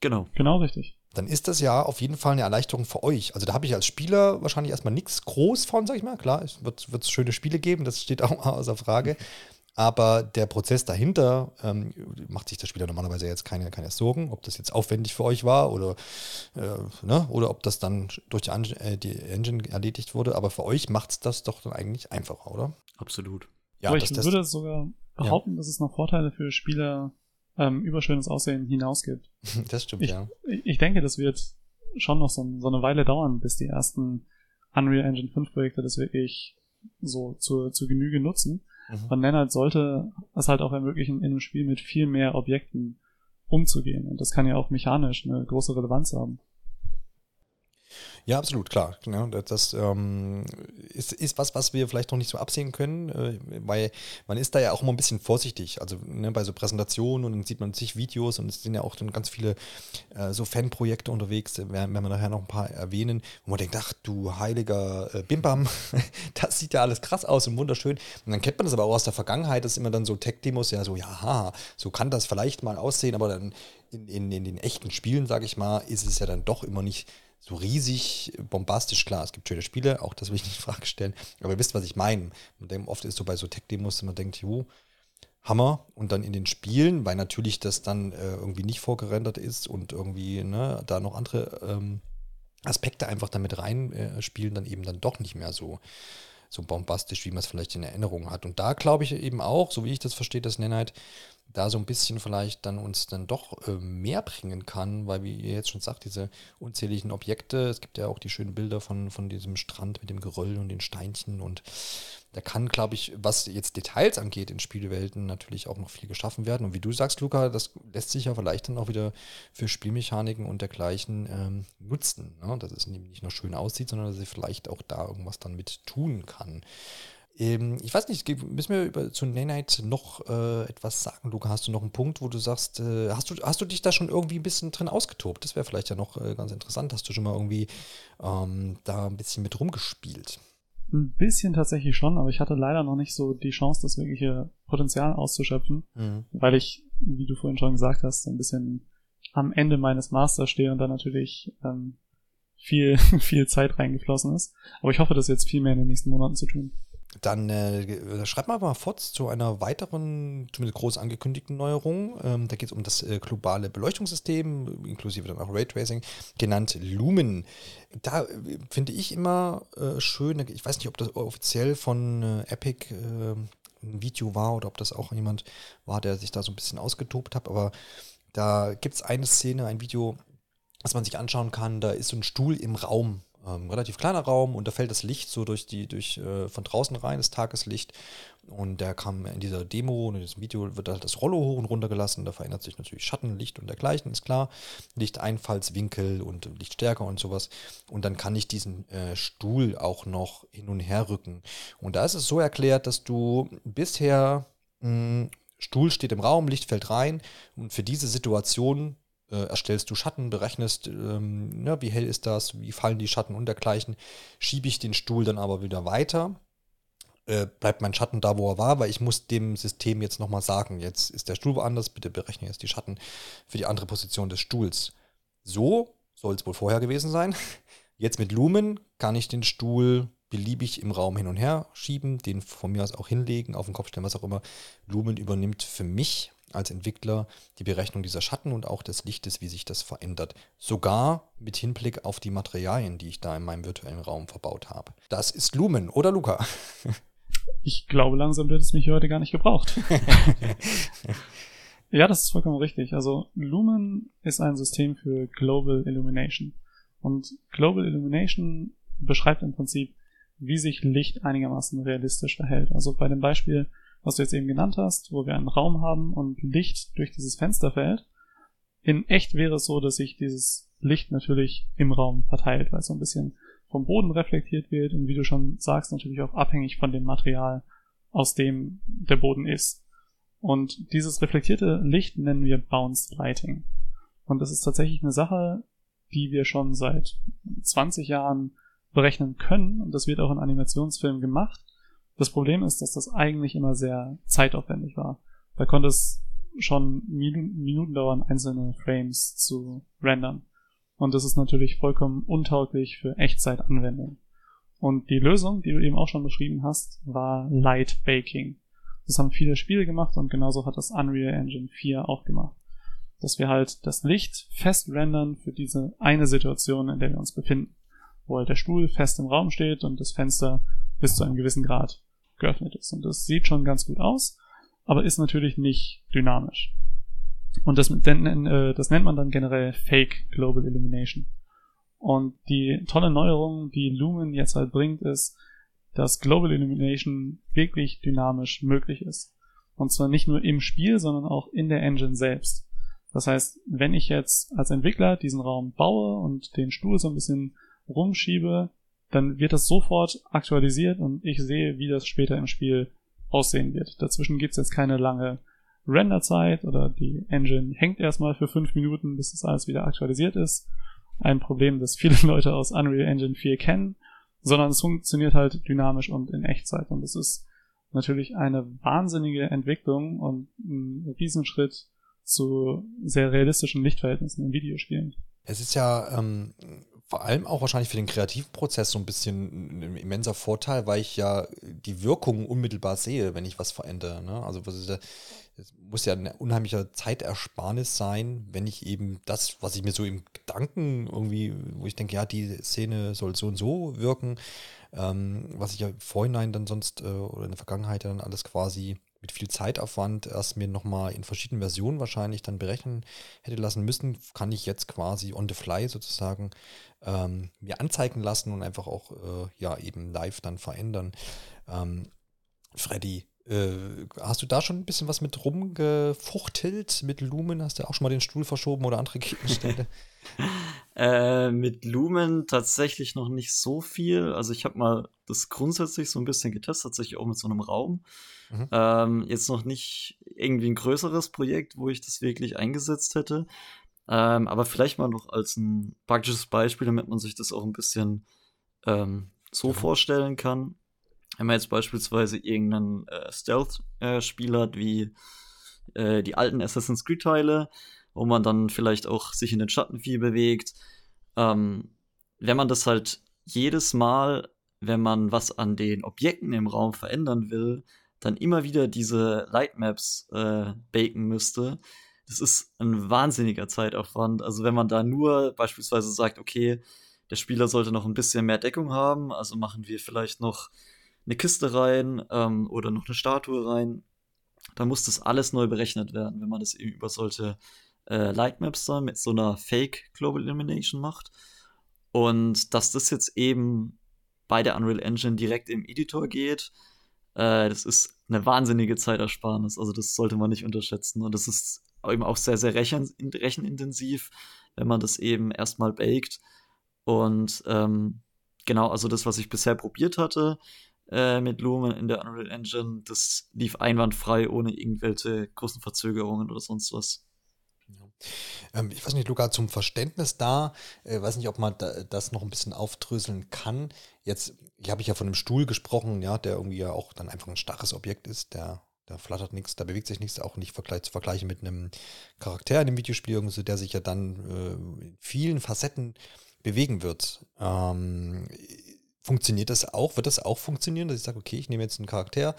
[SPEAKER 2] Genau. Genau richtig.
[SPEAKER 1] Dann ist das ja auf jeden Fall eine Erleichterung für euch. Also da habe ich als Spieler wahrscheinlich erstmal nichts groß von, sag ich mal. Klar, es wird, wird schöne Spiele geben, das steht auch außer Frage. Aber der Prozess dahinter ähm, macht sich der Spieler normalerweise jetzt keine, keine Sorgen, ob das jetzt aufwendig für euch war oder, äh, ne, oder ob das dann durch die, äh, die Engine erledigt wurde. Aber für euch macht es das doch dann eigentlich einfacher, oder?
[SPEAKER 3] Absolut.
[SPEAKER 2] Ja, Aber ich das, würde sogar behaupten, ja. dass es noch Vorteile für Spieler ähm, über schönes Aussehen hinaus gibt.
[SPEAKER 1] Das stimmt,
[SPEAKER 2] ich,
[SPEAKER 1] ja.
[SPEAKER 2] Ich denke, das wird schon noch so, so eine Weile dauern, bis die ersten Unreal Engine 5 Projekte das wirklich so zur, zur Genüge nutzen. Mhm. Und Nenad sollte es halt auch ermöglichen, in einem Spiel mit viel mehr Objekten umzugehen. Und das kann ja auch mechanisch eine große Relevanz haben.
[SPEAKER 1] Ja, absolut, klar. Ja, das ähm, ist, was, was wir vielleicht noch nicht so absehen können, äh, weil man ist da ja auch immer ein bisschen vorsichtig. Also ne, bei so Präsentationen und dann sieht man sich Videos und es sind ja auch dann ganz viele äh, so Fanprojekte unterwegs, werden, werden wir nachher noch ein paar erwähnen, wo man denkt, ach du heiliger äh, Bimbam, das sieht ja alles krass aus und wunderschön. Und dann kennt man das aber auch aus der Vergangenheit, das ist immer dann so Tech-Demos, ja so, ja, so kann das vielleicht mal aussehen, aber dann in, in, in den echten Spielen, sage ich mal, ist es ja dann doch immer nicht so riesig bombastisch klar. Es gibt schöne Spiele, auch das will ich nicht in Frage stellen. Aber ihr wisst, was ich meine. oft ist so bei so Tech-Demos, man denkt, jo, Hammer. Und dann in den Spielen, weil natürlich das dann äh, irgendwie nicht vorgerendert ist und irgendwie ne, da noch andere ähm, Aspekte einfach damit reinspielen, äh, dann eben dann doch nicht mehr so, so bombastisch, wie man es vielleicht in Erinnerung hat. Und da glaube ich eben auch, so wie ich das verstehe, das Nennheit, da so ein bisschen vielleicht dann uns dann doch äh, mehr bringen kann, weil wie ihr jetzt schon sagt, diese unzähligen Objekte, es gibt ja auch die schönen Bilder von, von diesem Strand mit dem Geröll und den Steinchen und da kann, glaube ich, was jetzt Details angeht in Spielewelten natürlich auch noch viel geschaffen werden. Und wie du sagst, Luca, das lässt sich ja vielleicht dann auch wieder für Spielmechaniken und dergleichen ähm, nutzen, ne? dass es nicht nur schön aussieht, sondern dass ich vielleicht auch da irgendwas dann mit tun kann. Ähm, ich weiß nicht, müssen wir über, zu Nanite noch äh, etwas sagen, Luca? Hast du noch einen Punkt, wo du sagst, äh, hast, du, hast du dich da schon irgendwie ein bisschen drin ausgetobt? Das wäre vielleicht ja noch äh, ganz interessant. Hast du schon mal irgendwie ähm, da ein bisschen mit rumgespielt?
[SPEAKER 2] Ein bisschen tatsächlich schon, aber ich hatte leider noch nicht so die Chance, das wirkliche Potenzial auszuschöpfen, mhm. weil ich, wie du vorhin schon gesagt hast, ein bisschen am Ende meines Masters stehe und da natürlich ähm, viel, viel Zeit reingeflossen ist. Aber ich hoffe, das jetzt viel mehr in den nächsten Monaten zu tun.
[SPEAKER 1] Dann äh, schreibt mal mal fort zu einer weiteren, zumindest groß angekündigten Neuerung. Ähm, da geht es um das äh, globale Beleuchtungssystem, inklusive dann auch Raytracing, genannt Lumen. Da äh, finde ich immer äh, schön, ich weiß nicht, ob das offiziell von äh, Epic äh, ein Video war oder ob das auch jemand war, der sich da so ein bisschen ausgetobt hat, aber da gibt es eine Szene, ein Video, was man sich anschauen kann. Da ist so ein Stuhl im Raum ähm, relativ kleiner Raum und da fällt das Licht so durch die, durch äh, von draußen rein, das Tageslicht. Und der kam in dieser Demo und in diesem Video wird halt das Rollo hoch und runter gelassen. Da verändert sich natürlich Schatten, Licht und dergleichen, ist klar. Lichteinfallswinkel und Lichtstärke und sowas. Und dann kann ich diesen äh, Stuhl auch noch hin und her rücken. Und da ist es so erklärt, dass du bisher mh, hm, Stuhl steht im Raum, Licht fällt rein und für diese Situation äh, erstellst du Schatten, berechnest, ähm, ja, wie hell ist das, wie fallen die Schatten und dergleichen. Schiebe ich den Stuhl dann aber wieder weiter, äh, bleibt mein Schatten da, wo er war, weil ich muss dem System jetzt nochmal sagen, jetzt ist der Stuhl woanders, bitte berechne jetzt die Schatten für die andere Position des Stuhls. So soll es wohl vorher gewesen sein. Jetzt mit Lumen kann ich den Stuhl beliebig im Raum hin und her schieben, den von mir aus auch hinlegen, auf den Kopf stellen, was auch immer. Lumen übernimmt für mich als Entwickler die Berechnung dieser Schatten und auch des Lichtes, wie sich das verändert. Sogar mit Hinblick auf die Materialien, die ich da in meinem virtuellen Raum verbaut habe. Das ist Lumen, oder Luca?
[SPEAKER 2] Ich glaube, langsam wird es mich heute gar nicht gebraucht. ja, das ist vollkommen richtig. Also Lumen ist ein System für Global Illumination. Und Global Illumination beschreibt im Prinzip, wie sich Licht einigermaßen realistisch verhält. Also bei dem Beispiel, was du jetzt eben genannt hast, wo wir einen Raum haben und Licht durch dieses Fenster fällt. In echt wäre es so, dass sich dieses Licht natürlich im Raum verteilt, weil es so ein bisschen vom Boden reflektiert wird und wie du schon sagst, natürlich auch abhängig von dem Material, aus dem der Boden ist. Und dieses reflektierte Licht nennen wir Bounce Lighting. Und das ist tatsächlich eine Sache, die wir schon seit 20 Jahren berechnen können. Und das wird auch in Animationsfilmen gemacht. Das Problem ist, dass das eigentlich immer sehr zeitaufwendig war. Da konnte es schon Minuten dauern, einzelne Frames zu rendern. Und das ist natürlich vollkommen untauglich für Echtzeitanwendung. Und die Lösung, die du eben auch schon beschrieben hast, war Light Baking. Das haben viele Spiele gemacht und genauso hat das Unreal Engine 4 auch gemacht. Dass wir halt das Licht fest rendern für diese eine Situation, in der wir uns befinden. Wo halt der Stuhl fest im Raum steht und das Fenster bis zu einem gewissen Grad geöffnet ist. Und das sieht schon ganz gut aus, aber ist natürlich nicht dynamisch. Und das, äh, das nennt man dann generell Fake Global Illumination. Und die tolle Neuerung, die Lumen jetzt halt bringt, ist, dass Global Illumination wirklich dynamisch möglich ist. Und zwar nicht nur im Spiel, sondern auch in der Engine selbst. Das heißt, wenn ich jetzt als Entwickler diesen Raum baue und den Stuhl so ein bisschen rumschiebe, dann wird das sofort aktualisiert und ich sehe, wie das später im Spiel aussehen wird. Dazwischen gibt's jetzt keine lange Renderzeit oder die Engine hängt erstmal für fünf Minuten, bis das alles wieder aktualisiert ist. Ein Problem, das viele Leute aus Unreal Engine 4 kennen, sondern es funktioniert halt dynamisch und in Echtzeit. Und es ist natürlich eine wahnsinnige Entwicklung und ein Riesenschritt zu sehr realistischen Lichtverhältnissen in Videospielen.
[SPEAKER 1] Es ist ja ähm, vor allem auch wahrscheinlich für den kreativen Prozess so ein bisschen ein immenser Vorteil, weil ich ja die Wirkung unmittelbar sehe, wenn ich was verändere. Ne? Also es muss ja eine unheimliche Zeitersparnis sein, wenn ich eben das, was ich mir so im Gedanken irgendwie, wo ich denke, ja, die Szene soll so und so wirken, ähm, was ich ja vorhinein dann sonst äh, oder in der Vergangenheit dann alles quasi mit viel Zeitaufwand erst mir nochmal in verschiedenen Versionen wahrscheinlich dann berechnen hätte lassen müssen, kann ich jetzt quasi on the fly sozusagen ähm, mir anzeigen lassen und einfach auch äh, ja eben live dann verändern. Ähm, Freddy, äh, hast du da schon ein bisschen was mit rumgefuchtelt mit Lumen? Hast du auch schon mal den Stuhl verschoben oder andere Gegenstände?
[SPEAKER 3] äh, mit Lumen tatsächlich noch nicht so viel. Also ich habe mal das grundsätzlich so ein bisschen getestet, tatsächlich auch mit so einem Raum. Mhm. Ähm, jetzt noch nicht irgendwie ein größeres Projekt, wo ich das wirklich eingesetzt hätte. Ähm, aber vielleicht mal noch als ein praktisches Beispiel, damit man sich das auch ein bisschen ähm, so mhm. vorstellen kann. Wenn man jetzt beispielsweise irgendeinen äh, Stealth-Spiel hat, wie äh, die alten Assassin's Creed-Teile, wo man dann vielleicht auch sich in den Schatten viel bewegt. Ähm, wenn man das halt jedes Mal, wenn man was an den Objekten im Raum verändern will, dann immer wieder diese Lightmaps äh, baken müsste, das ist ein wahnsinniger Zeitaufwand. Also wenn man da nur beispielsweise sagt, okay, der Spieler sollte noch ein bisschen mehr Deckung haben, also machen wir vielleicht noch eine Kiste rein ähm, oder noch eine Statue rein, dann muss das alles neu berechnet werden, wenn man das eben über solche äh, Lightmaps dann mit so einer Fake Global Illumination macht. Und dass das jetzt eben bei der Unreal Engine direkt im Editor geht, äh, das ist eine wahnsinnige Zeitersparnis. Also das sollte man nicht unterschätzen. Und das ist eben auch sehr, sehr rechen rechenintensiv, wenn man das eben erstmal baked. Und ähm, genau, also das, was ich bisher probiert hatte äh, mit Lumen in der Unreal Engine, das lief einwandfrei, ohne irgendwelche großen Verzögerungen oder sonst was.
[SPEAKER 1] Ähm, ich weiß nicht, Luca, zum Verständnis da, äh, weiß nicht, ob man da, das noch ein bisschen aufdröseln kann. Jetzt, ich habe ich ja von einem Stuhl gesprochen, ja, der irgendwie ja auch dann einfach ein starres Objekt ist, der, der flattert nichts, da bewegt sich nichts, auch nicht zu vergleichen mit einem Charakter in dem Videospiel, so, der sich ja dann äh, in vielen Facetten bewegen wird. Ähm, funktioniert das auch? Wird das auch funktionieren, dass ich sage, okay, ich nehme jetzt einen Charakter,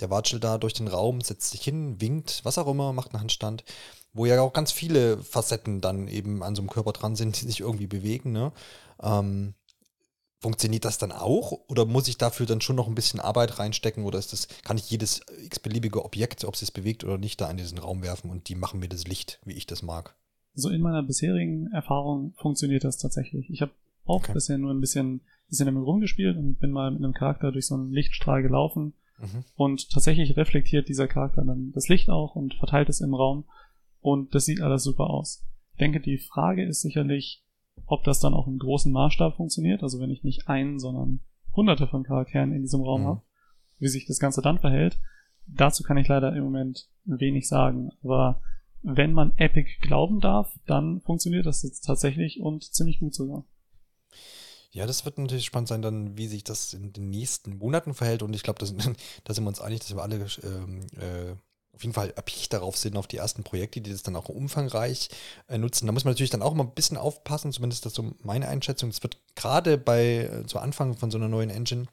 [SPEAKER 1] der watschelt da durch den Raum, setzt sich hin, winkt, was auch immer, macht einen Handstand wo ja auch ganz viele Facetten dann eben an so einem Körper dran sind, die sich irgendwie bewegen. Ne? Ähm, funktioniert das dann auch oder muss ich dafür dann schon noch ein bisschen Arbeit reinstecken oder ist das, kann ich jedes x-beliebige Objekt, ob es sich bewegt oder nicht, da in diesen Raum werfen und die machen mir das Licht, wie ich das mag?
[SPEAKER 2] So in meiner bisherigen Erfahrung funktioniert das tatsächlich. Ich habe auch okay. bisher nur ein bisschen, bisschen damit rumgespielt und bin mal mit einem Charakter durch so einen Lichtstrahl gelaufen mhm. und tatsächlich reflektiert dieser Charakter dann das Licht auch und verteilt es im Raum und das sieht alles super aus. Ich denke, die Frage ist sicherlich, ob das dann auch im großen Maßstab funktioniert. Also wenn ich nicht einen, sondern hunderte von Charakteren in diesem Raum mhm. habe, wie sich das Ganze dann verhält. Dazu kann ich leider im Moment wenig sagen. Aber wenn man Epic glauben darf, dann funktioniert das jetzt tatsächlich und ziemlich gut sogar.
[SPEAKER 1] Ja, das wird natürlich spannend sein, dann, wie sich das in den nächsten Monaten verhält. Und ich glaube, da sind wir uns einig, dass wir alle ähm, äh, auf jeden Fall erpicht darauf sind, auf die ersten Projekte, die das dann auch umfangreich äh, nutzen. Da muss man natürlich dann auch mal ein bisschen aufpassen, zumindest das so meine Einschätzung. Es wird gerade bei, äh, zu Anfang von so einer neuen Engine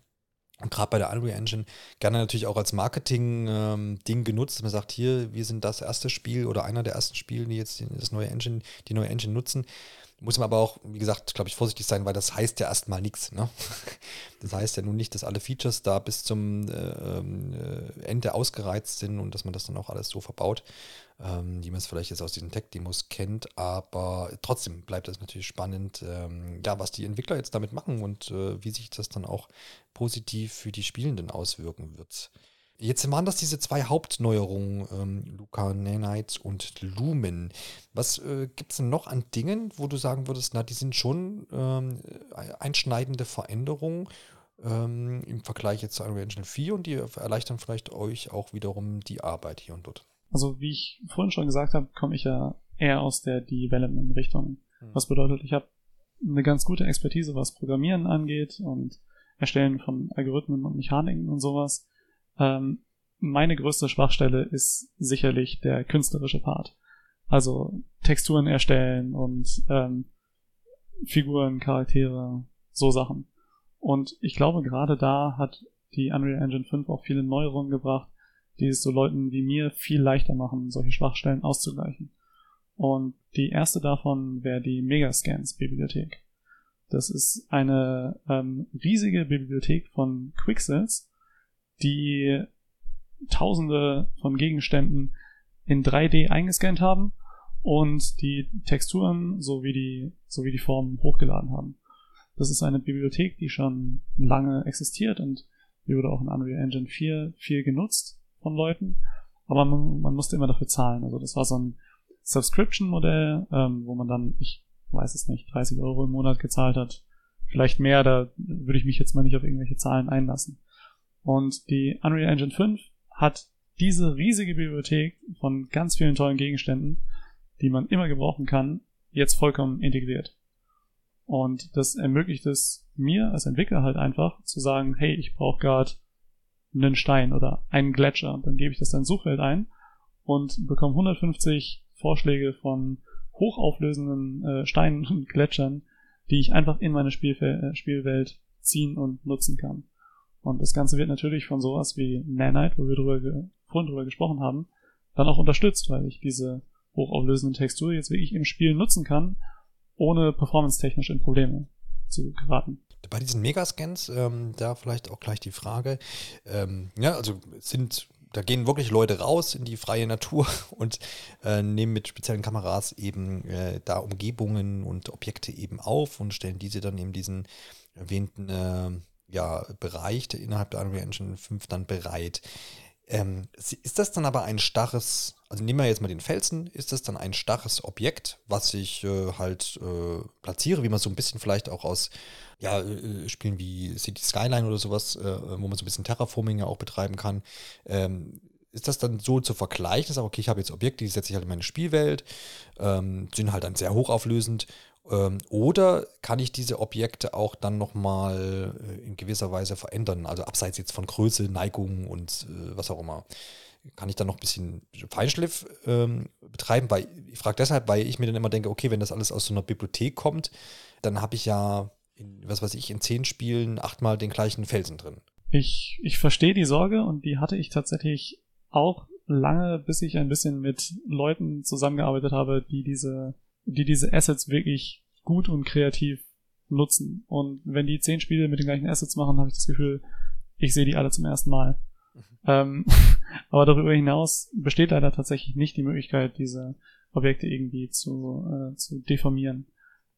[SPEAKER 1] und gerade bei der Unreal Engine gerne natürlich auch als Marketing-Ding ähm, genutzt, dass man sagt, hier, wir sind das erste Spiel oder einer der ersten Spiele, die jetzt das neue Engine, die neue Engine nutzen. Muss man aber auch, wie gesagt, glaube ich, vorsichtig sein, weil das heißt ja erstmal nichts. Ne? Das heißt ja nun nicht, dass alle Features da bis zum äh, ähm, äh, Ende ausgereizt sind und dass man das dann auch alles so verbaut, ähm, wie man es vielleicht jetzt aus diesen Tech-Demos kennt. Aber trotzdem bleibt es natürlich spannend, ähm, ja, was die Entwickler jetzt damit machen und äh, wie sich das dann auch positiv für die Spielenden auswirken wird. Jetzt waren das diese zwei Hauptneuerungen, ähm, Luca Nanite und Lumen. Was äh, gibt es denn noch an Dingen, wo du sagen würdest, na, die sind schon ähm, einschneidende Veränderungen ähm, im Vergleich jetzt zu Unreal Engine 4 und die erleichtern vielleicht euch auch wiederum die Arbeit hier und dort?
[SPEAKER 2] Also wie ich vorhin schon gesagt habe, komme ich ja eher aus der Development-Richtung. Hm. Was bedeutet, ich habe eine ganz gute Expertise, was Programmieren angeht und Erstellen von Algorithmen und Mechaniken und sowas. Ähm, meine größte Schwachstelle ist sicherlich der künstlerische Part. Also Texturen erstellen und ähm, Figuren, Charaktere, so Sachen. Und ich glaube, gerade da hat die Unreal Engine 5 auch viele Neuerungen gebracht, die es so Leuten wie mir viel leichter machen, solche Schwachstellen auszugleichen. Und die erste davon wäre die Megascans-Bibliothek. Das ist eine ähm, riesige Bibliothek von Quixels, die Tausende von Gegenständen in 3D eingescannt haben und die Texturen sowie die, sowie die Formen hochgeladen haben. Das ist eine Bibliothek, die schon lange existiert und die wurde auch in Unreal Engine 4 viel genutzt von Leuten, aber man, man musste immer dafür zahlen. Also das war so ein Subscription-Modell, ähm, wo man dann, ich weiß es nicht, 30 Euro im Monat gezahlt hat. Vielleicht mehr, da würde ich mich jetzt mal nicht auf irgendwelche Zahlen einlassen. Und die Unreal Engine 5 hat diese riesige Bibliothek von ganz vielen tollen Gegenständen, die man immer gebrauchen kann, jetzt vollkommen integriert. Und das ermöglicht es mir als Entwickler halt einfach zu sagen, hey, ich brauche gerade einen Stein oder einen Gletscher. Dann gebe ich das in Suchfeld ein und bekomme 150 Vorschläge von hochauflösenden äh, Steinen und Gletschern, die ich einfach in meine Spielfe äh, Spielwelt ziehen und nutzen kann. Und das Ganze wird natürlich von sowas wie Nanite, wo wir drüber vorhin drüber gesprochen haben, dann auch unterstützt, weil ich diese hochauflösende Textur jetzt wirklich im Spiel nutzen kann, ohne performance-technisch in Probleme zu geraten.
[SPEAKER 1] Bei diesen Megascans, ähm, da vielleicht auch gleich die Frage, ähm, ja, also sind da gehen wirklich Leute raus in die freie Natur und äh, nehmen mit speziellen Kameras eben äh, da Umgebungen und Objekte eben auf und stellen diese dann in diesen erwähnten äh, ja, Bereich innerhalb der Unreal Engine 5 dann bereit. Ähm, ist das dann aber ein starres, also nehmen wir jetzt mal den Felsen, ist das dann ein starres Objekt, was ich äh, halt äh, platziere, wie man so ein bisschen vielleicht auch aus ja, äh, Spielen wie City Skyline oder sowas, äh, wo man so ein bisschen Terraforming ja auch betreiben kann. Ähm, ist das dann so zu vergleichen, dass okay, ich habe jetzt Objekte, die setze ich halt in meine Spielwelt, ähm, sind halt dann sehr hochauflösend oder kann ich diese Objekte auch dann nochmal äh, in gewisser Weise verändern? Also abseits jetzt von Größe, Neigung und äh, was auch immer. Kann ich dann noch ein bisschen Feinschliff ähm, betreiben? Weil, ich frage deshalb, weil ich mir dann immer denke, okay, wenn das alles aus so einer Bibliothek kommt, dann habe ich ja, in, was weiß ich, in zehn Spielen achtmal den gleichen Felsen drin.
[SPEAKER 2] Ich, ich verstehe die Sorge und die hatte ich tatsächlich auch lange, bis ich ein bisschen mit Leuten zusammengearbeitet habe, die diese die diese Assets wirklich gut und kreativ nutzen. Und wenn die zehn Spiele mit den gleichen Assets machen, habe ich das Gefühl, ich sehe die alle zum ersten Mal. Mhm. Ähm, aber darüber hinaus besteht leider tatsächlich nicht die Möglichkeit, diese Objekte irgendwie zu, äh, zu deformieren.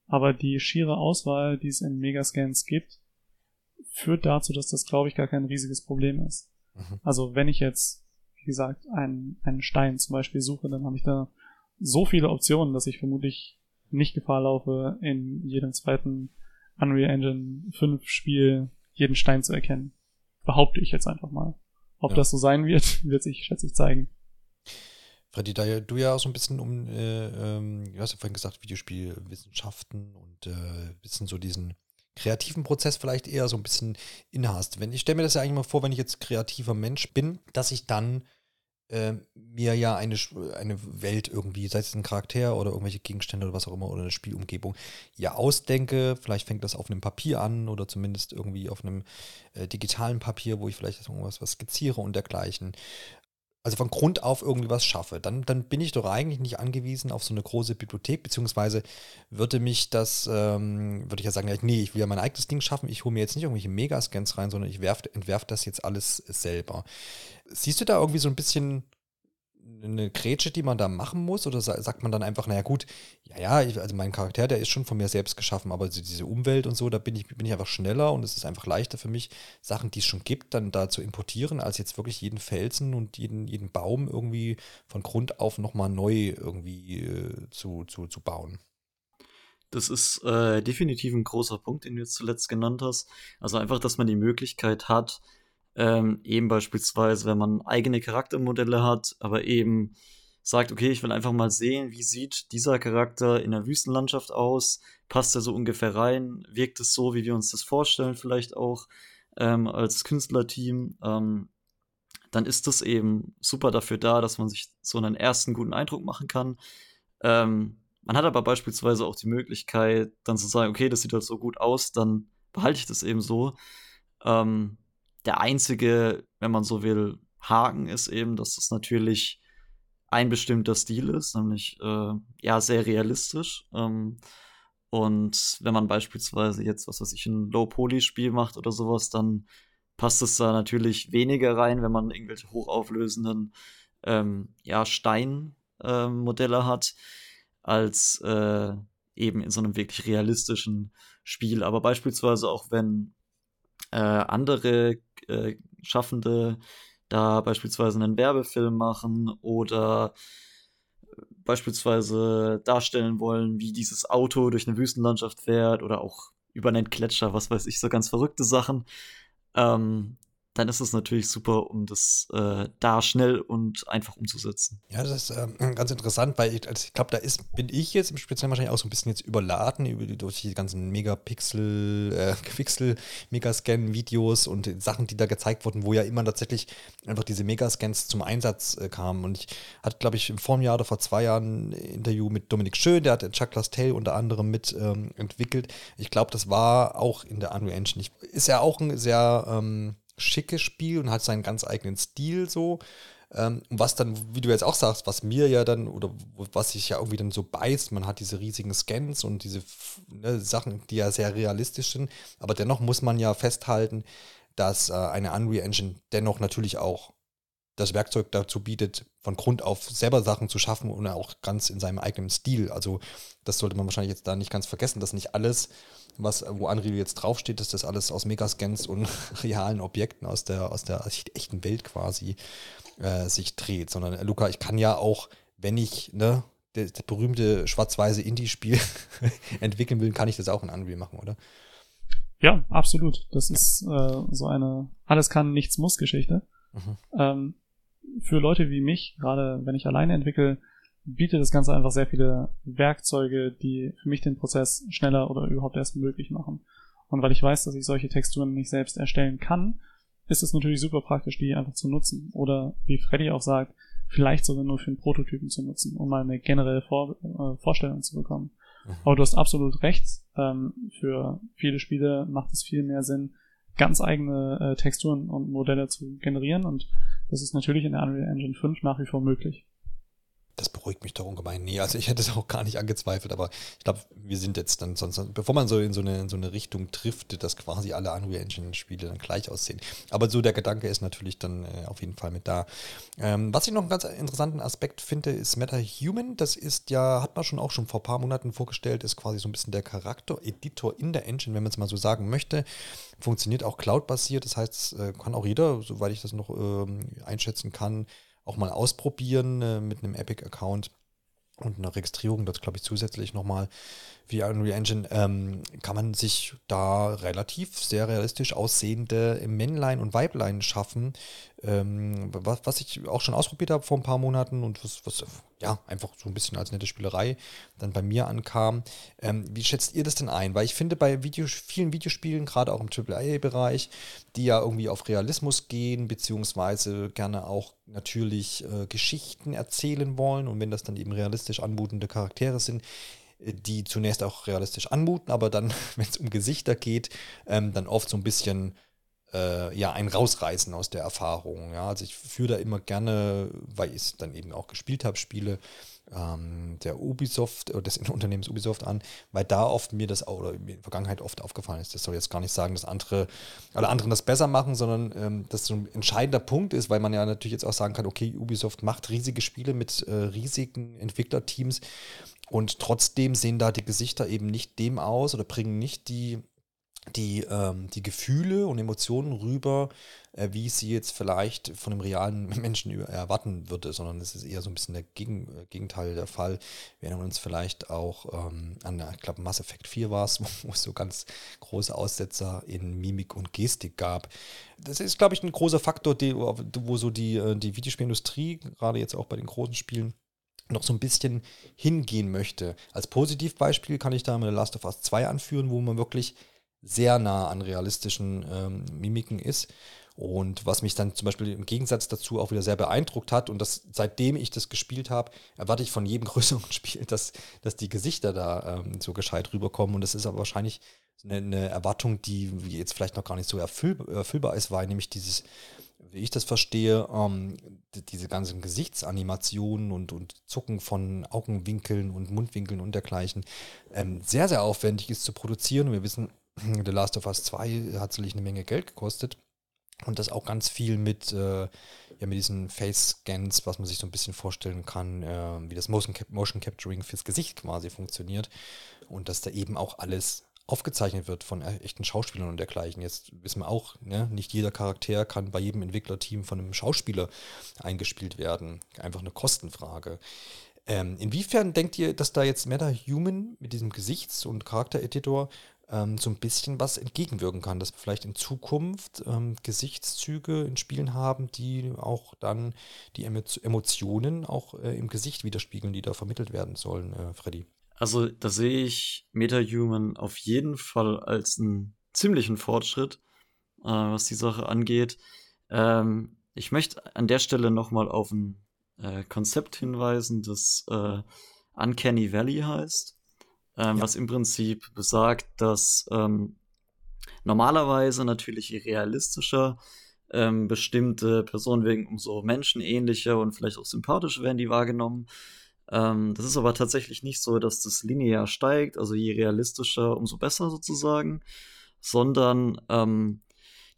[SPEAKER 2] Aber die schiere Auswahl, die es in Megascans gibt, führt dazu, dass das, glaube ich, gar kein riesiges Problem ist. Mhm. Also wenn ich jetzt, wie gesagt, einen, einen Stein zum Beispiel suche, dann habe ich da so viele Optionen, dass ich vermutlich nicht Gefahr laufe, in jedem zweiten Unreal Engine 5 Spiel jeden Stein zu erkennen. Behaupte ich jetzt einfach mal. Ob ja. das so sein wird, wird sich, schätze ich, zeigen.
[SPEAKER 1] Freddy, da du ja auch so ein bisschen um, äh, ähm, du hast ja vorhin gesagt, Videospielwissenschaften und äh, bisschen so diesen kreativen Prozess vielleicht eher so ein bisschen innehast. Wenn ich stelle mir das ja eigentlich mal vor, wenn ich jetzt kreativer Mensch bin, dass ich dann äh, mir ja eine, eine Welt irgendwie, sei es ein Charakter oder irgendwelche Gegenstände oder was auch immer oder eine Spielumgebung, ja ausdenke. Vielleicht fängt das auf einem Papier an oder zumindest irgendwie auf einem äh, digitalen Papier, wo ich vielleicht irgendwas was skizziere und dergleichen also von Grund auf irgendwie was schaffe, dann, dann bin ich doch eigentlich nicht angewiesen auf so eine große Bibliothek, beziehungsweise würde mich das, ähm, würde ich ja sagen, nee, ich will ja mein eigenes Ding schaffen, ich hole mir jetzt nicht irgendwelche Megascans rein, sondern ich entwerfe das jetzt alles selber. Siehst du da irgendwie so ein bisschen eine Grätsche, die man da machen muss? Oder sagt man dann einfach, naja gut, ja, ja, also mein Charakter, der ist schon von mir selbst geschaffen, aber diese Umwelt und so, da bin ich, bin ich einfach schneller und es ist einfach leichter für mich, Sachen, die es schon gibt, dann da zu importieren, als jetzt wirklich jeden Felsen und jeden, jeden Baum irgendwie von Grund auf nochmal neu irgendwie äh, zu, zu, zu bauen.
[SPEAKER 3] Das ist äh, definitiv ein großer Punkt, den du jetzt zuletzt genannt hast. Also einfach, dass man die Möglichkeit hat, ähm, eben beispielsweise, wenn man eigene Charaktermodelle hat, aber eben sagt, okay, ich will einfach mal sehen, wie sieht dieser Charakter in der Wüstenlandschaft aus? Passt er so ungefähr rein? Wirkt es so, wie wir uns das vorstellen, vielleicht auch ähm, als Künstlerteam? Ähm, dann ist das eben super dafür da, dass man sich so einen ersten guten Eindruck machen kann. Ähm, man hat aber beispielsweise auch die Möglichkeit, dann zu sagen, okay, das sieht halt so gut aus, dann behalte ich das eben so. Ähm, der einzige, wenn man so will, Haken ist eben, dass das natürlich ein bestimmter Stil ist, nämlich äh, ja sehr realistisch. Ähm, und wenn man beispielsweise jetzt, was weiß ich, ein Low-Poly-Spiel macht oder sowas, dann passt es da natürlich weniger rein, wenn man irgendwelche hochauflösenden ähm, ja, Steinmodelle äh, hat, als äh, eben in so einem wirklich realistischen Spiel. Aber beispielsweise auch wenn äh, andere äh, Schaffende da beispielsweise einen Werbefilm machen oder beispielsweise darstellen wollen, wie dieses Auto durch eine Wüstenlandschaft fährt oder auch über einen Gletscher, was weiß ich, so ganz verrückte Sachen. Ähm, dann ist es natürlich super, um das äh, da schnell und einfach umzusetzen.
[SPEAKER 1] Ja, das ist ähm, ganz interessant, weil ich, also ich glaube, da ist, bin ich jetzt im Speziellen wahrscheinlich auch so ein bisschen jetzt überladen über, durch die ganzen Megapixel, äh, Pixel, Megascan-Videos und Sachen, die da gezeigt wurden, wo ja immer tatsächlich einfach diese Megascans zum Einsatz äh, kamen. Und ich hatte, glaube ich, im Vorjahr oder vor zwei Jahren ein Interview mit Dominik Schön, der hat Chuck Tale unter anderem mit ähm, entwickelt. Ich glaube, das war auch in der Unreal Engine. Ich, ist ja auch ein sehr ähm, schickes Spiel und hat seinen ganz eigenen Stil so. Ähm, was dann, wie du jetzt auch sagst, was mir ja dann, oder was sich ja irgendwie dann so beißt, man hat diese riesigen Scans und diese ne, Sachen, die ja sehr realistisch sind, aber dennoch muss man ja festhalten, dass äh, eine Unreal Engine dennoch natürlich auch das Werkzeug dazu bietet, von Grund auf selber Sachen zu schaffen und auch ganz in seinem eigenen Stil. Also das sollte man wahrscheinlich jetzt da nicht ganz vergessen, dass nicht alles, was wo Unreal jetzt draufsteht, dass das alles aus Megascans und realen Objekten aus der, aus der echten Welt quasi äh, sich dreht, sondern äh, Luca, ich kann ja auch, wenn ich ne, das, das berühmte schwarz-weiße Indie-Spiel entwickeln will, kann ich das auch in Unreal machen, oder?
[SPEAKER 2] Ja, absolut. Das ist äh, so eine alles kann, nichts muss Geschichte. Mhm. Ähm, für Leute wie mich, gerade wenn ich alleine entwickle, bietet das Ganze einfach sehr viele Werkzeuge, die für mich den Prozess schneller oder überhaupt erst möglich machen. Und weil ich weiß, dass ich solche Texturen nicht selbst erstellen kann, ist es natürlich super praktisch, die einfach zu nutzen. Oder wie Freddy auch sagt, vielleicht sogar nur für einen Prototypen zu nutzen, um mal eine generelle Vor äh, Vorstellung zu bekommen. Mhm. Aber du hast absolut recht. Ähm, für viele Spiele macht es viel mehr Sinn, ganz eigene äh, Texturen und Modelle zu generieren und das ist natürlich in der Unreal Engine 5 nach wie vor möglich.
[SPEAKER 1] Das beruhigt mich doch ungemein. Nee, also ich hätte es auch gar nicht angezweifelt, aber ich glaube, wir sind jetzt dann sonst, bevor man so in so eine, in so eine Richtung trifft, dass quasi alle Unreal Engine-Spiele dann gleich aussehen. Aber so der Gedanke ist natürlich dann äh, auf jeden Fall mit da. Ähm, was ich noch einen ganz interessanten Aspekt finde, ist MetaHuman. Das ist ja, hat man schon auch schon vor ein paar Monaten vorgestellt, ist quasi so ein bisschen der Charakter-Editor in der Engine, wenn man es mal so sagen möchte. Funktioniert auch cloud-basiert, das heißt, äh, kann auch jeder, soweit ich das noch ähm, einschätzen kann, auch mal ausprobieren äh, mit einem Epic-Account und einer Registrierung, das glaube ich zusätzlich nochmal wie Unreal Engine, ähm, kann man sich da relativ sehr realistisch aussehende Männlein und Weiblein schaffen, ähm, was, was ich auch schon ausprobiert habe vor ein paar Monaten und was, was ja einfach so ein bisschen als nette Spielerei dann bei mir ankam. Ähm, wie schätzt ihr das denn ein? Weil ich finde bei Video, vielen Videospielen, gerade auch im AAA-Bereich, die ja irgendwie auf Realismus gehen, beziehungsweise gerne auch natürlich äh, Geschichten erzählen wollen und wenn das dann eben realistisch anmutende Charaktere sind, die zunächst auch realistisch anmuten, aber dann, wenn es um Gesichter geht, ähm, dann oft so ein bisschen äh, ja, ein Rausreißen aus der Erfahrung. Ja? Also ich führe da immer gerne, weil ich es dann eben auch gespielt habe, Spiele ähm, der Ubisoft oder des Unternehmens Ubisoft an, weil da oft mir das oder in der Vergangenheit oft aufgefallen ist. Das soll jetzt gar nicht sagen, dass andere, alle anderen das besser machen, sondern ähm, das so ein entscheidender Punkt ist, weil man ja natürlich jetzt auch sagen kann, okay, Ubisoft macht riesige Spiele mit äh, riesigen Entwicklerteams und trotzdem sehen da die Gesichter eben nicht dem aus oder bringen nicht die die, ähm, die Gefühle und Emotionen rüber, äh, wie sie jetzt vielleicht von einem realen Menschen erwarten würde, sondern es ist eher so ein bisschen der Gegen, äh, Gegenteil der Fall. Wir erinnern uns vielleicht auch ähm, an, ich glaube, Mass Effect 4 war es, wo es so ganz große Aussetzer in Mimik und Gestik gab. Das ist, glaube ich, ein großer Faktor, die, wo so die, äh, die Videospielindustrie, gerade jetzt auch bei den großen Spielen, noch so ein bisschen hingehen möchte. Als Positivbeispiel kann ich da mal Last of Us 2 anführen, wo man wirklich sehr nah an realistischen ähm, Mimiken ist. Und was mich dann zum Beispiel im Gegensatz dazu auch wieder sehr beeindruckt hat, und das, seitdem ich das gespielt habe, erwarte ich von jedem größeren Spiel, dass, dass die Gesichter da ähm, so gescheit rüberkommen. Und das ist aber wahrscheinlich eine, eine Erwartung, die jetzt vielleicht noch gar nicht so erfüll, erfüllbar ist, weil nämlich dieses, wie ich das verstehe, ähm, diese ganzen Gesichtsanimationen und, und Zucken von Augenwinkeln und Mundwinkeln und dergleichen ähm, sehr, sehr aufwendig ist zu produzieren. Und wir wissen, The Last of Us 2 hat sicherlich eine Menge Geld gekostet. Und das auch ganz viel mit, äh, ja, mit diesen Face-Scans, was man sich so ein bisschen vorstellen kann, äh, wie das Motion, Cap Motion Capturing fürs Gesicht quasi funktioniert. Und dass da eben auch alles aufgezeichnet wird von e-, echten Schauspielern und dergleichen. Jetzt wissen wir auch, ne, nicht jeder Charakter kann bei jedem Entwicklerteam von einem Schauspieler eingespielt werden. Einfach eine Kostenfrage. Ähm, inwiefern denkt ihr, dass da jetzt MetaHuman mit diesem Gesichts- und Charaktereditor ähm, so ein bisschen was entgegenwirken kann, dass wir vielleicht in Zukunft ähm, Gesichtszüge in Spielen haben, die auch dann die Emotionen auch äh, im Gesicht widerspiegeln, die da vermittelt werden sollen, äh, Freddy.
[SPEAKER 3] Also da sehe ich MetaHuman auf jeden Fall als einen ziemlichen Fortschritt, äh, was die Sache angeht. Ähm, ich möchte an der Stelle nochmal auf ein äh, Konzept hinweisen, das äh, Uncanny Valley heißt ähm, ja. was im Prinzip besagt, dass ähm, normalerweise natürlich realistischer ähm, bestimmte Personen wegen umso menschenähnlicher und vielleicht auch sympathischer werden die wahrgenommen. Ähm, das ist aber tatsächlich nicht so, dass das linear steigt, also je realistischer, umso besser sozusagen, sondern ähm,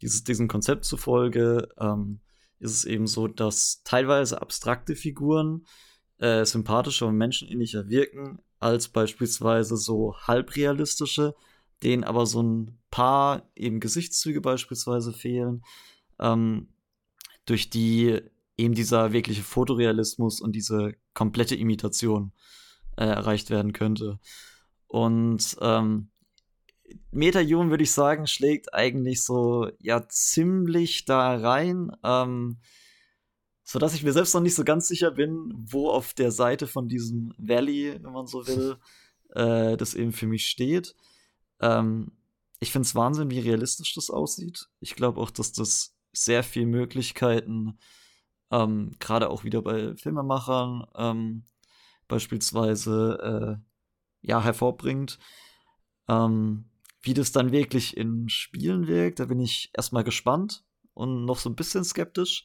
[SPEAKER 3] dieses, diesem Konzept zufolge ähm, ist es eben so, dass teilweise abstrakte Figuren äh, sympathischer und menschenähnlicher wirken als beispielsweise so halbrealistische, denen aber so ein paar eben Gesichtszüge beispielsweise fehlen, ähm, durch die eben dieser wirkliche Fotorealismus und diese komplette Imitation äh, erreicht werden könnte. Und ähm, MetaHuman, würde ich sagen, schlägt eigentlich so ja ziemlich da rein, ähm, so dass ich mir selbst noch nicht so ganz sicher bin, wo auf der Seite von diesem Valley, wenn man so will, äh, das eben für mich steht. Ähm, ich finde es Wahnsinn, wie realistisch das aussieht. Ich glaube auch, dass das sehr viele Möglichkeiten, ähm, gerade auch wieder bei Filmemachern, ähm, beispielsweise, äh, ja, hervorbringt. Ähm, wie das dann wirklich in Spielen wirkt, da bin ich erstmal gespannt und noch so ein bisschen skeptisch,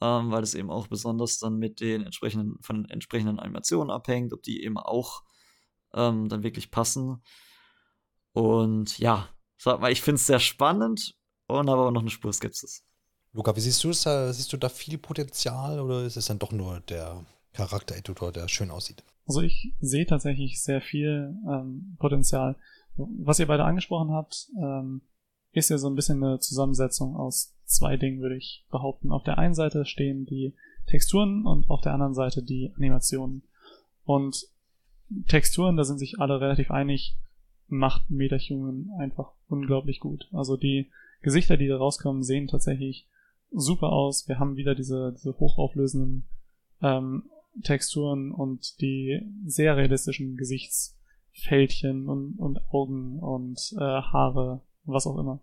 [SPEAKER 3] ähm, weil es eben auch besonders dann mit den entsprechenden, von den entsprechenden Animationen abhängt, ob die eben auch ähm, dann wirklich passen. Und ja, sag mal, ich finde es sehr spannend und habe aber noch eine Spur Skepsis.
[SPEAKER 1] Luca, wie siehst du es? Siehst du da viel Potenzial oder ist es dann doch nur der Charakter-Editor, der schön aussieht?
[SPEAKER 2] Also ich sehe tatsächlich sehr viel ähm, Potenzial. Was ihr beide angesprochen habt, ähm, ist ja so ein bisschen eine Zusammensetzung aus zwei Dingen, würde ich behaupten. Auf der einen Seite stehen die Texturen und auf der anderen Seite die Animationen. Und Texturen, da sind sich alle relativ einig, macht Metahuman einfach unglaublich gut. Also die Gesichter, die da rauskommen, sehen tatsächlich super aus. Wir haben wieder diese, diese hochauflösenden ähm, Texturen und die sehr realistischen Gesichts Fältchen und, und Augen und äh, Haare, was auch immer.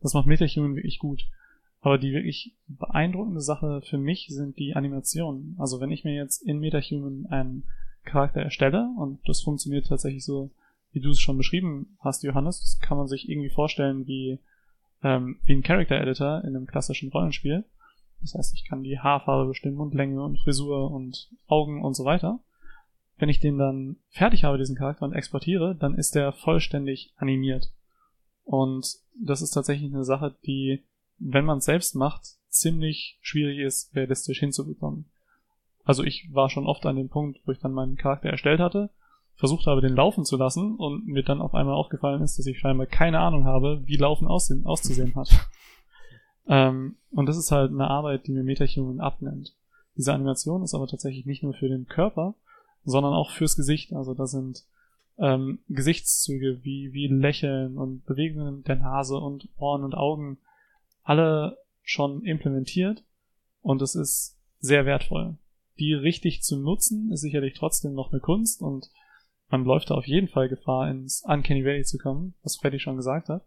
[SPEAKER 2] Das macht Metahuman wirklich gut. Aber die wirklich beeindruckende Sache für mich sind die Animationen. Also wenn ich mir jetzt in Metahuman einen Charakter erstelle, und das funktioniert tatsächlich so, wie du es schon beschrieben hast, Johannes, das kann man sich irgendwie vorstellen wie, ähm, wie ein Character Editor in einem klassischen Rollenspiel. Das heißt, ich kann die Haarfarbe bestimmen und Länge und Frisur und Augen und so weiter wenn ich den dann fertig habe, diesen Charakter, und exportiere, dann ist der vollständig animiert. Und das ist tatsächlich eine Sache, die, wenn man es selbst macht, ziemlich schwierig ist, realistisch hinzubekommen. Also ich war schon oft an dem Punkt, wo ich dann meinen Charakter erstellt hatte, versucht habe, den laufen zu lassen und mir dann auf einmal aufgefallen ist, dass ich scheinbar keine Ahnung habe, wie Laufen aussehen, auszusehen hat. ähm, und das ist halt eine Arbeit, die mir MetaHuman abnimmt. Diese Animation ist aber tatsächlich nicht nur für den Körper, sondern auch fürs Gesicht. Also da sind ähm, Gesichtszüge wie, wie Lächeln und Bewegungen der Nase und Ohren und Augen alle schon implementiert und es ist sehr wertvoll. Die richtig zu nutzen ist sicherlich trotzdem noch eine Kunst und man läuft da auf jeden Fall Gefahr, ins Uncanny Valley zu kommen, was Freddy schon gesagt hat.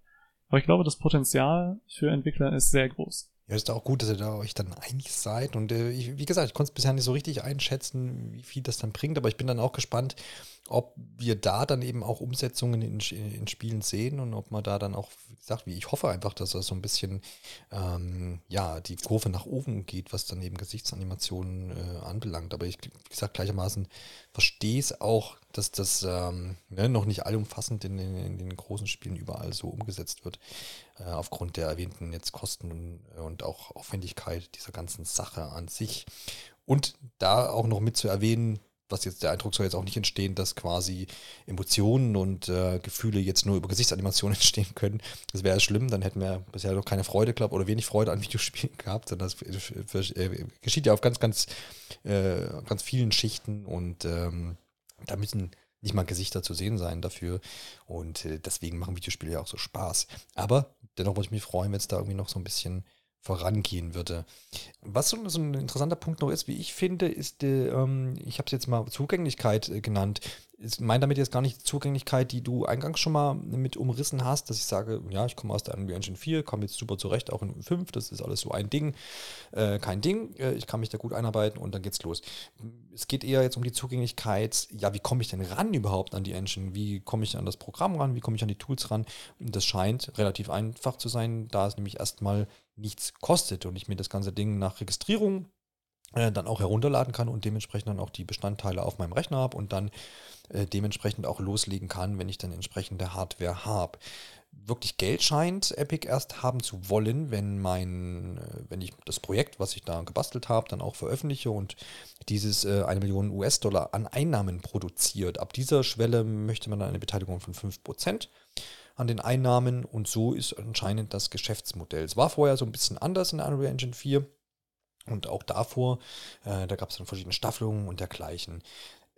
[SPEAKER 2] Aber ich glaube, das Potenzial für Entwickler ist sehr groß.
[SPEAKER 1] Ja, ist auch gut, dass ihr da euch dann einig seid. Und äh, ich, wie gesagt, ich konnte es bisher nicht so richtig einschätzen, wie viel das dann bringt, aber ich bin dann auch gespannt, ob wir da dann eben auch Umsetzungen in, in Spielen sehen und ob man da dann auch, wie gesagt, wie ich hoffe einfach, dass das so ein bisschen ähm, ja, die Kurve nach oben geht, was dann eben Gesichtsanimationen äh, anbelangt. Aber ich, wie gesagt, gleichermaßen verstehe es auch, dass das ähm, ne, noch nicht allumfassend in, in, in, den großen Spielen überall so umgesetzt wird, aufgrund der erwähnten jetzt Kosten und, auch Aufwendigkeit dieser ganzen Sache an sich. Und da auch noch mit zu erwähnen, was jetzt der Eindruck soll jetzt auch nicht entstehen, dass quasi Emotionen und äh, Gefühle jetzt nur über Gesichtsanimationen entstehen können. Das wäre schlimm, dann hätten wir bisher noch keine Freude gehabt oder wenig Freude an Videospielen gehabt. Und das äh, geschieht ja auf ganz, ganz, äh, ganz vielen Schichten und ähm, da müssen nicht mal Gesichter zu sehen sein dafür. Und äh, deswegen machen Videospiele ja auch so Spaß. Aber dennoch würde ich mich freuen, wenn es da irgendwie noch so ein bisschen vorangehen würde. Was so, ein interessanter Punkt noch ist, wie ich finde, ist, äh, ähm, ich habe es jetzt mal Zugänglichkeit äh, genannt. Ich meine damit jetzt gar nicht die Zugänglichkeit, die du eingangs schon mal mit umrissen hast, dass ich sage, ja, ich komme aus der Unreal Engine 4, komme jetzt super zurecht, auch in 5, das ist alles so ein Ding, äh, kein Ding, äh, ich kann mich da gut einarbeiten und dann geht's los. Es geht eher jetzt um die Zugänglichkeit, ja, wie komme ich denn ran überhaupt an die Engine? Wie komme ich an das Programm ran? Wie komme ich an die Tools ran? Und das scheint relativ einfach zu sein, da es nämlich erstmal nichts kostet und ich mir das ganze Ding nach Registrierung äh, dann auch herunterladen kann und dementsprechend dann auch die Bestandteile auf meinem Rechner habe und dann äh, dementsprechend auch loslegen kann, wenn ich dann entsprechende Hardware habe. wirklich Geld scheint Epic erst haben zu wollen, wenn mein, äh, wenn ich das Projekt, was ich da gebastelt habe, dann auch veröffentliche und dieses äh, eine Million US-Dollar an Einnahmen produziert. Ab dieser Schwelle möchte man dann eine Beteiligung von 5% an den Einnahmen und so ist anscheinend das Geschäftsmodell. Es war vorher so ein bisschen anders in Unreal Engine 4 und auch davor, äh, da gab es dann verschiedene Staffelungen und dergleichen.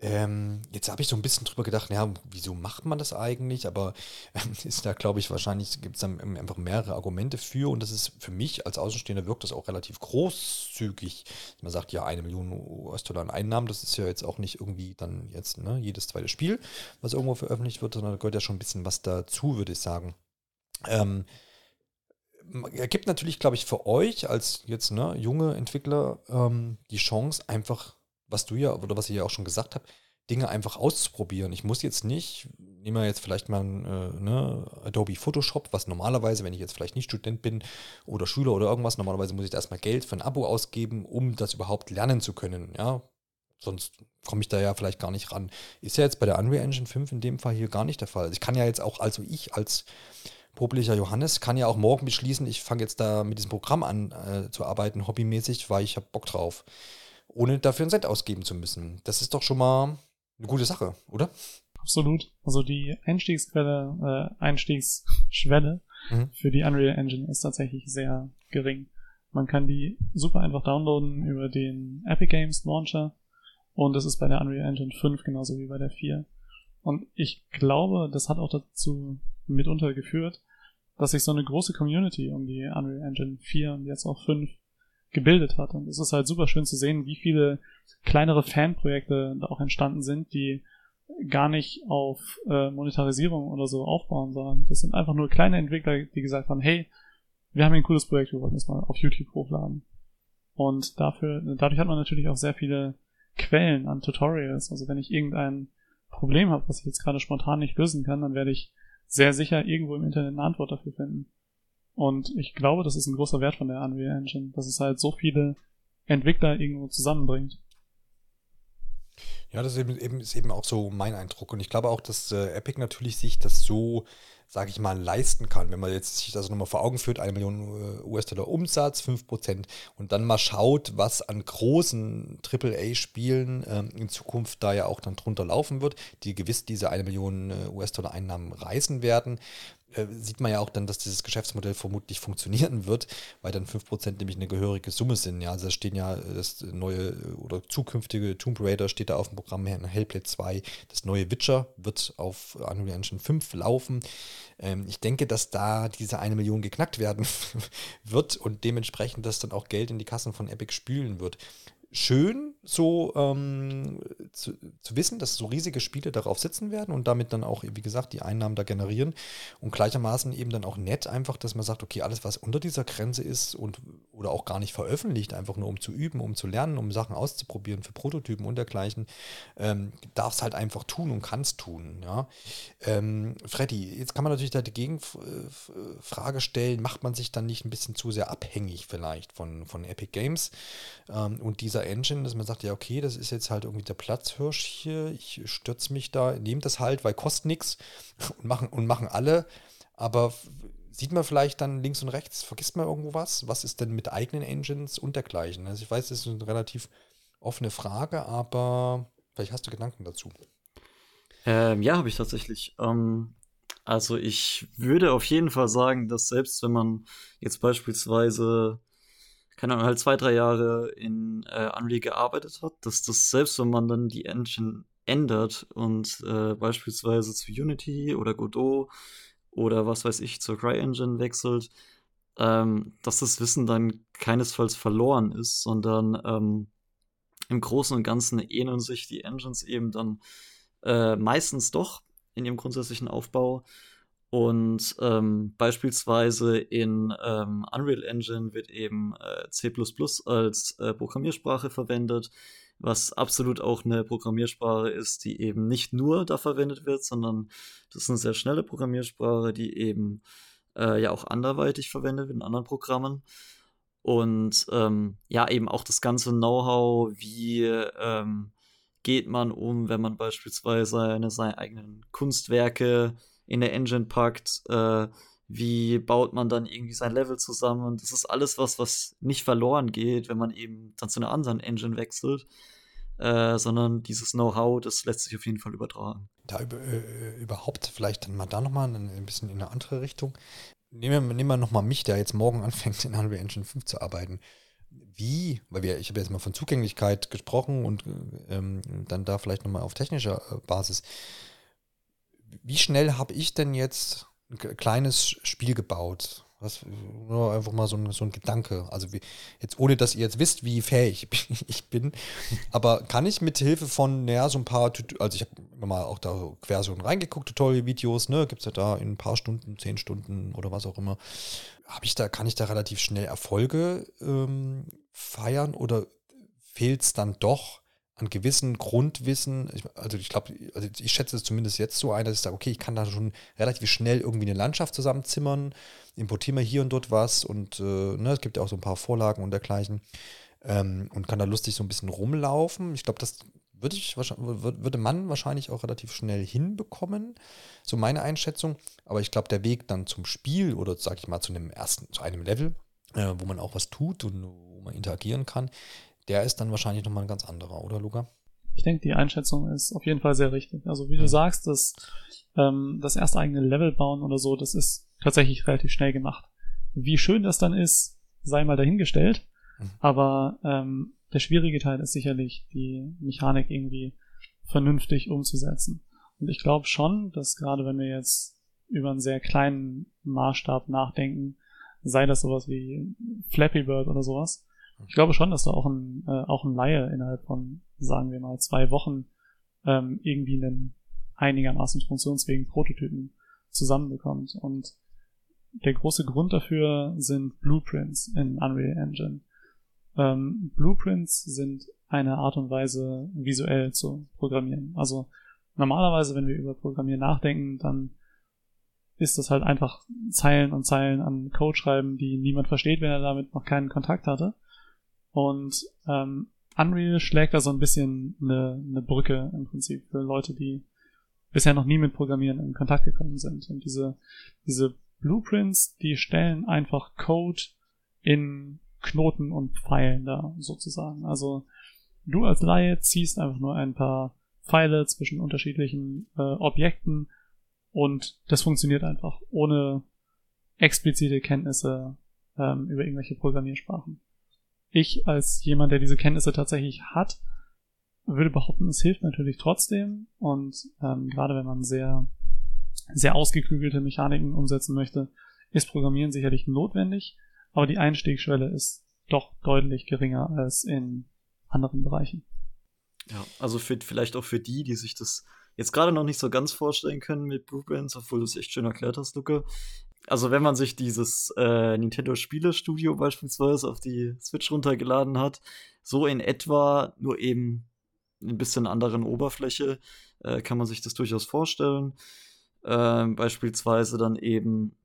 [SPEAKER 1] Ähm, jetzt habe ich so ein bisschen drüber gedacht, ja, wieso macht man das eigentlich? Aber ähm, ist da, glaube ich, wahrscheinlich gibt es dann einfach mehrere Argumente für und das ist für mich als Außenstehender wirkt das auch relativ großzügig. Man sagt ja, eine Million US-Dollar an Einnahmen, das ist ja jetzt auch nicht irgendwie dann jetzt ne, jedes zweite Spiel, was irgendwo veröffentlicht wird, sondern da gehört ja schon ein bisschen was dazu, würde ich sagen. Ähm, ergibt natürlich, glaube ich, für euch als jetzt ne, junge Entwickler ähm, die Chance, einfach was du ja, oder was ich ja auch schon gesagt habe, Dinge einfach auszuprobieren. Ich muss jetzt nicht, nehmen wir jetzt vielleicht mal äh, ne, Adobe Photoshop, was normalerweise, wenn ich jetzt vielleicht nicht Student bin oder Schüler oder irgendwas, normalerweise muss ich da erstmal Geld für ein Abo ausgeben, um das überhaupt lernen zu können. Ja, sonst komme ich da ja vielleicht gar nicht ran. Ist ja jetzt bei der Unreal Engine 5 in dem Fall hier gar nicht der Fall. Ich kann ja jetzt auch, also ich als publicher Johannes kann ja auch morgen beschließen, ich fange jetzt da mit diesem Programm an äh, zu arbeiten, hobbymäßig, weil ich habe Bock drauf ohne dafür ein Cent ausgeben zu müssen. Das ist doch schon mal eine gute Sache, oder?
[SPEAKER 2] Absolut. Also die Einstiegsquelle, äh, Einstiegsschwelle mhm. für die Unreal Engine ist tatsächlich sehr gering. Man kann die super einfach downloaden über den Epic Games Launcher und das ist bei der Unreal Engine 5 genauso wie bei der 4. Und ich glaube, das hat auch dazu mitunter geführt, dass sich so eine große Community um die Unreal Engine 4 und jetzt auch 5 gebildet hat. Und es ist halt super schön zu sehen, wie viele kleinere Fanprojekte da auch entstanden sind, die gar nicht auf äh, Monetarisierung oder so aufbauen, sondern das sind einfach nur kleine Entwickler, die gesagt haben, hey, wir haben hier ein cooles Projekt, wir wollen das mal auf YouTube hochladen. Und dafür, dadurch hat man natürlich auch sehr viele Quellen an Tutorials. Also wenn ich irgendein Problem habe, was ich jetzt gerade spontan nicht lösen kann, dann werde ich sehr sicher irgendwo im Internet eine Antwort dafür finden. Und ich glaube, das ist ein großer Wert von der Unreal Engine, dass es halt so viele Entwickler irgendwo zusammenbringt.
[SPEAKER 1] Ja, das ist eben, ist eben auch so mein Eindruck. Und ich glaube auch, dass äh, Epic natürlich sich das so, sage ich mal, leisten kann. Wenn man jetzt sich das nochmal vor Augen führt, eine Million äh, US-Dollar Umsatz, 5% und dann mal schaut, was an großen AAA-Spielen ähm, in Zukunft da ja auch dann drunter laufen wird, die gewiss diese eine Million äh, US-Dollar Einnahmen reißen werden, äh, sieht man ja auch dann, dass dieses Geschäftsmodell vermutlich funktionieren wird, weil dann 5% nämlich eine gehörige Summe sind. Ja, also da stehen ja äh, das neue äh, oder zukünftige Tomb Raider steht da auf dem Programm Hellblade 2. Das neue Witcher wird auf Unreal Engine 5 laufen. Ähm, ich denke, dass da diese eine Million geknackt werden wird und dementsprechend das dann auch Geld in die Kassen von Epic spülen wird schön, so ähm, zu, zu, wissen, dass so riesige Spiele darauf sitzen werden und damit dann auch, wie gesagt, die Einnahmen da generieren. Und gleichermaßen eben dann auch nett einfach, dass man sagt, okay, alles, was unter dieser Grenze ist und oder auch gar nicht veröffentlicht, einfach nur um zu üben, um zu lernen, um Sachen auszuprobieren für Prototypen und dergleichen, ähm, darf es halt einfach tun und kann es tun. Ja? Ähm, Freddy, jetzt kann man natürlich da die Gegenfrage stellen, macht man sich dann nicht ein bisschen zu sehr abhängig vielleicht von, von Epic Games ähm, und dieser dieser Engine, dass man sagt, ja, okay, das ist jetzt halt irgendwie der Platzhirsch hier, ich stürze mich da, nehme das halt, weil kostet nichts und machen, und machen alle. Aber sieht man vielleicht dann links und rechts, vergisst man irgendwo was? Was ist denn mit eigenen Engines und dergleichen? Also ich weiß, das ist eine relativ offene Frage, aber vielleicht hast du Gedanken dazu.
[SPEAKER 3] Ähm, ja, habe ich tatsächlich. Ähm, also ich würde auf jeden Fall sagen, dass selbst wenn man jetzt beispielsweise keine Ahnung, halt zwei, drei Jahre in äh, Unreal gearbeitet hat, dass das selbst wenn man dann die Engine ändert und äh, beispielsweise zu Unity oder Godot oder was weiß ich zur CryEngine wechselt, ähm, dass das Wissen dann keinesfalls verloren ist, sondern ähm, im Großen und Ganzen ähneln sich die Engines eben dann äh, meistens doch in ihrem grundsätzlichen Aufbau. Und ähm, beispielsweise in ähm, Unreal Engine wird eben äh, C als äh, Programmiersprache verwendet, was absolut auch eine Programmiersprache ist, die eben nicht nur da verwendet wird, sondern das ist eine sehr schnelle Programmiersprache, die eben äh, ja auch anderweitig verwendet wird in anderen Programmen. Und ähm, ja, eben auch das ganze Know-how, wie ähm, geht man um, wenn man beispielsweise seine, seine eigenen Kunstwerke in der Engine packt, äh, wie baut man dann irgendwie sein Level zusammen. Das ist alles was, was nicht verloren geht, wenn man eben dann zu einer anderen Engine wechselt. Äh, sondern dieses Know-how, das lässt sich auf jeden Fall übertragen.
[SPEAKER 1] Da über, äh, überhaupt vielleicht dann mal da nochmal ein, ein bisschen in eine andere Richtung. Nehmen wir, nehmen wir nochmal mich, der jetzt morgen anfängt, in Unreal Engine 5 zu arbeiten. Wie, weil wir, ich habe jetzt mal von Zugänglichkeit gesprochen und ähm, dann da vielleicht nochmal auf technischer äh, Basis. Wie schnell habe ich denn jetzt ein kleines Spiel gebaut? Das nur einfach mal so ein, so ein Gedanke. Also wie, jetzt ohne, dass ihr jetzt wisst, wie fähig ich bin. Aber kann ich mit Hilfe von, naja, so ein paar, also ich habe immer mal auch da quer so reingeguckt, Tutorial-Videos, ne, gibt es ja da in ein paar Stunden, zehn Stunden oder was auch immer. Habe ich da, kann ich da relativ schnell Erfolge ähm, feiern oder fehlt es dann doch an gewissen Grundwissen, also ich glaube, also ich schätze es zumindest jetzt so ein, dass ich sage, okay, ich kann da schon relativ schnell irgendwie eine Landschaft zusammenzimmern, importiere mir hier und dort was und äh, ne, es gibt ja auch so ein paar Vorlagen und dergleichen ähm, und kann da lustig so ein bisschen rumlaufen. Ich glaube, das würde, ich, würde man wahrscheinlich auch relativ schnell hinbekommen, so meine Einschätzung. Aber ich glaube, der Weg dann zum Spiel oder sage ich mal zu einem ersten, zu einem Level, äh, wo man auch was tut und wo man interagieren kann, der ist dann wahrscheinlich nochmal ein ganz anderer, oder Luca?
[SPEAKER 2] Ich denke, die Einschätzung ist auf jeden Fall sehr richtig. Also wie du sagst, das, ähm, das erste eigene Level bauen oder so, das ist tatsächlich relativ schnell gemacht. Wie schön das dann ist, sei mal dahingestellt. Mhm. Aber ähm, der schwierige Teil ist sicherlich, die Mechanik irgendwie vernünftig umzusetzen. Und ich glaube schon, dass gerade wenn wir jetzt über einen sehr kleinen Maßstab nachdenken, sei das sowas wie Flappy Bird oder sowas, ich glaube schon, dass da auch ein, äh, auch ein Laie innerhalb von, sagen wir mal, zwei Wochen ähm, irgendwie einen einigermaßen funktionsfähigen Prototypen zusammenbekommt. Und der große Grund dafür sind Blueprints in Unreal Engine. Ähm, Blueprints sind eine Art und Weise, visuell zu programmieren. Also normalerweise, wenn wir über Programmieren nachdenken, dann ist das halt einfach Zeilen und Zeilen an Code schreiben, die niemand versteht, wenn er damit noch keinen Kontakt hatte. Und ähm, Unreal schlägt da so ein bisschen eine, eine Brücke im Prinzip für Leute, die bisher noch nie mit Programmieren in Kontakt gekommen sind. Und diese, diese Blueprints, die stellen einfach Code in Knoten und Pfeilen da sozusagen. Also du als Laie ziehst einfach nur ein paar Pfeile zwischen unterschiedlichen äh, Objekten und das funktioniert einfach ohne explizite Kenntnisse ähm, über irgendwelche Programmiersprachen ich als jemand, der diese Kenntnisse tatsächlich hat, würde behaupten, es hilft natürlich trotzdem. Und ähm, gerade wenn man sehr, sehr ausgeklügelte Mechaniken umsetzen möchte, ist Programmieren sicherlich notwendig, aber die Einstiegsschwelle ist doch deutlich geringer als in anderen Bereichen.
[SPEAKER 3] Ja, also für, vielleicht auch für die, die sich das jetzt gerade noch nicht so ganz vorstellen können mit Blueprints, obwohl du es echt schön erklärt hast, Luke also wenn man sich dieses äh, Nintendo Spielestudio beispielsweise auf die Switch runtergeladen hat, so in etwa, nur eben ein bisschen anderen Oberfläche, äh, kann man sich das durchaus vorstellen. Äh, beispielsweise dann eben,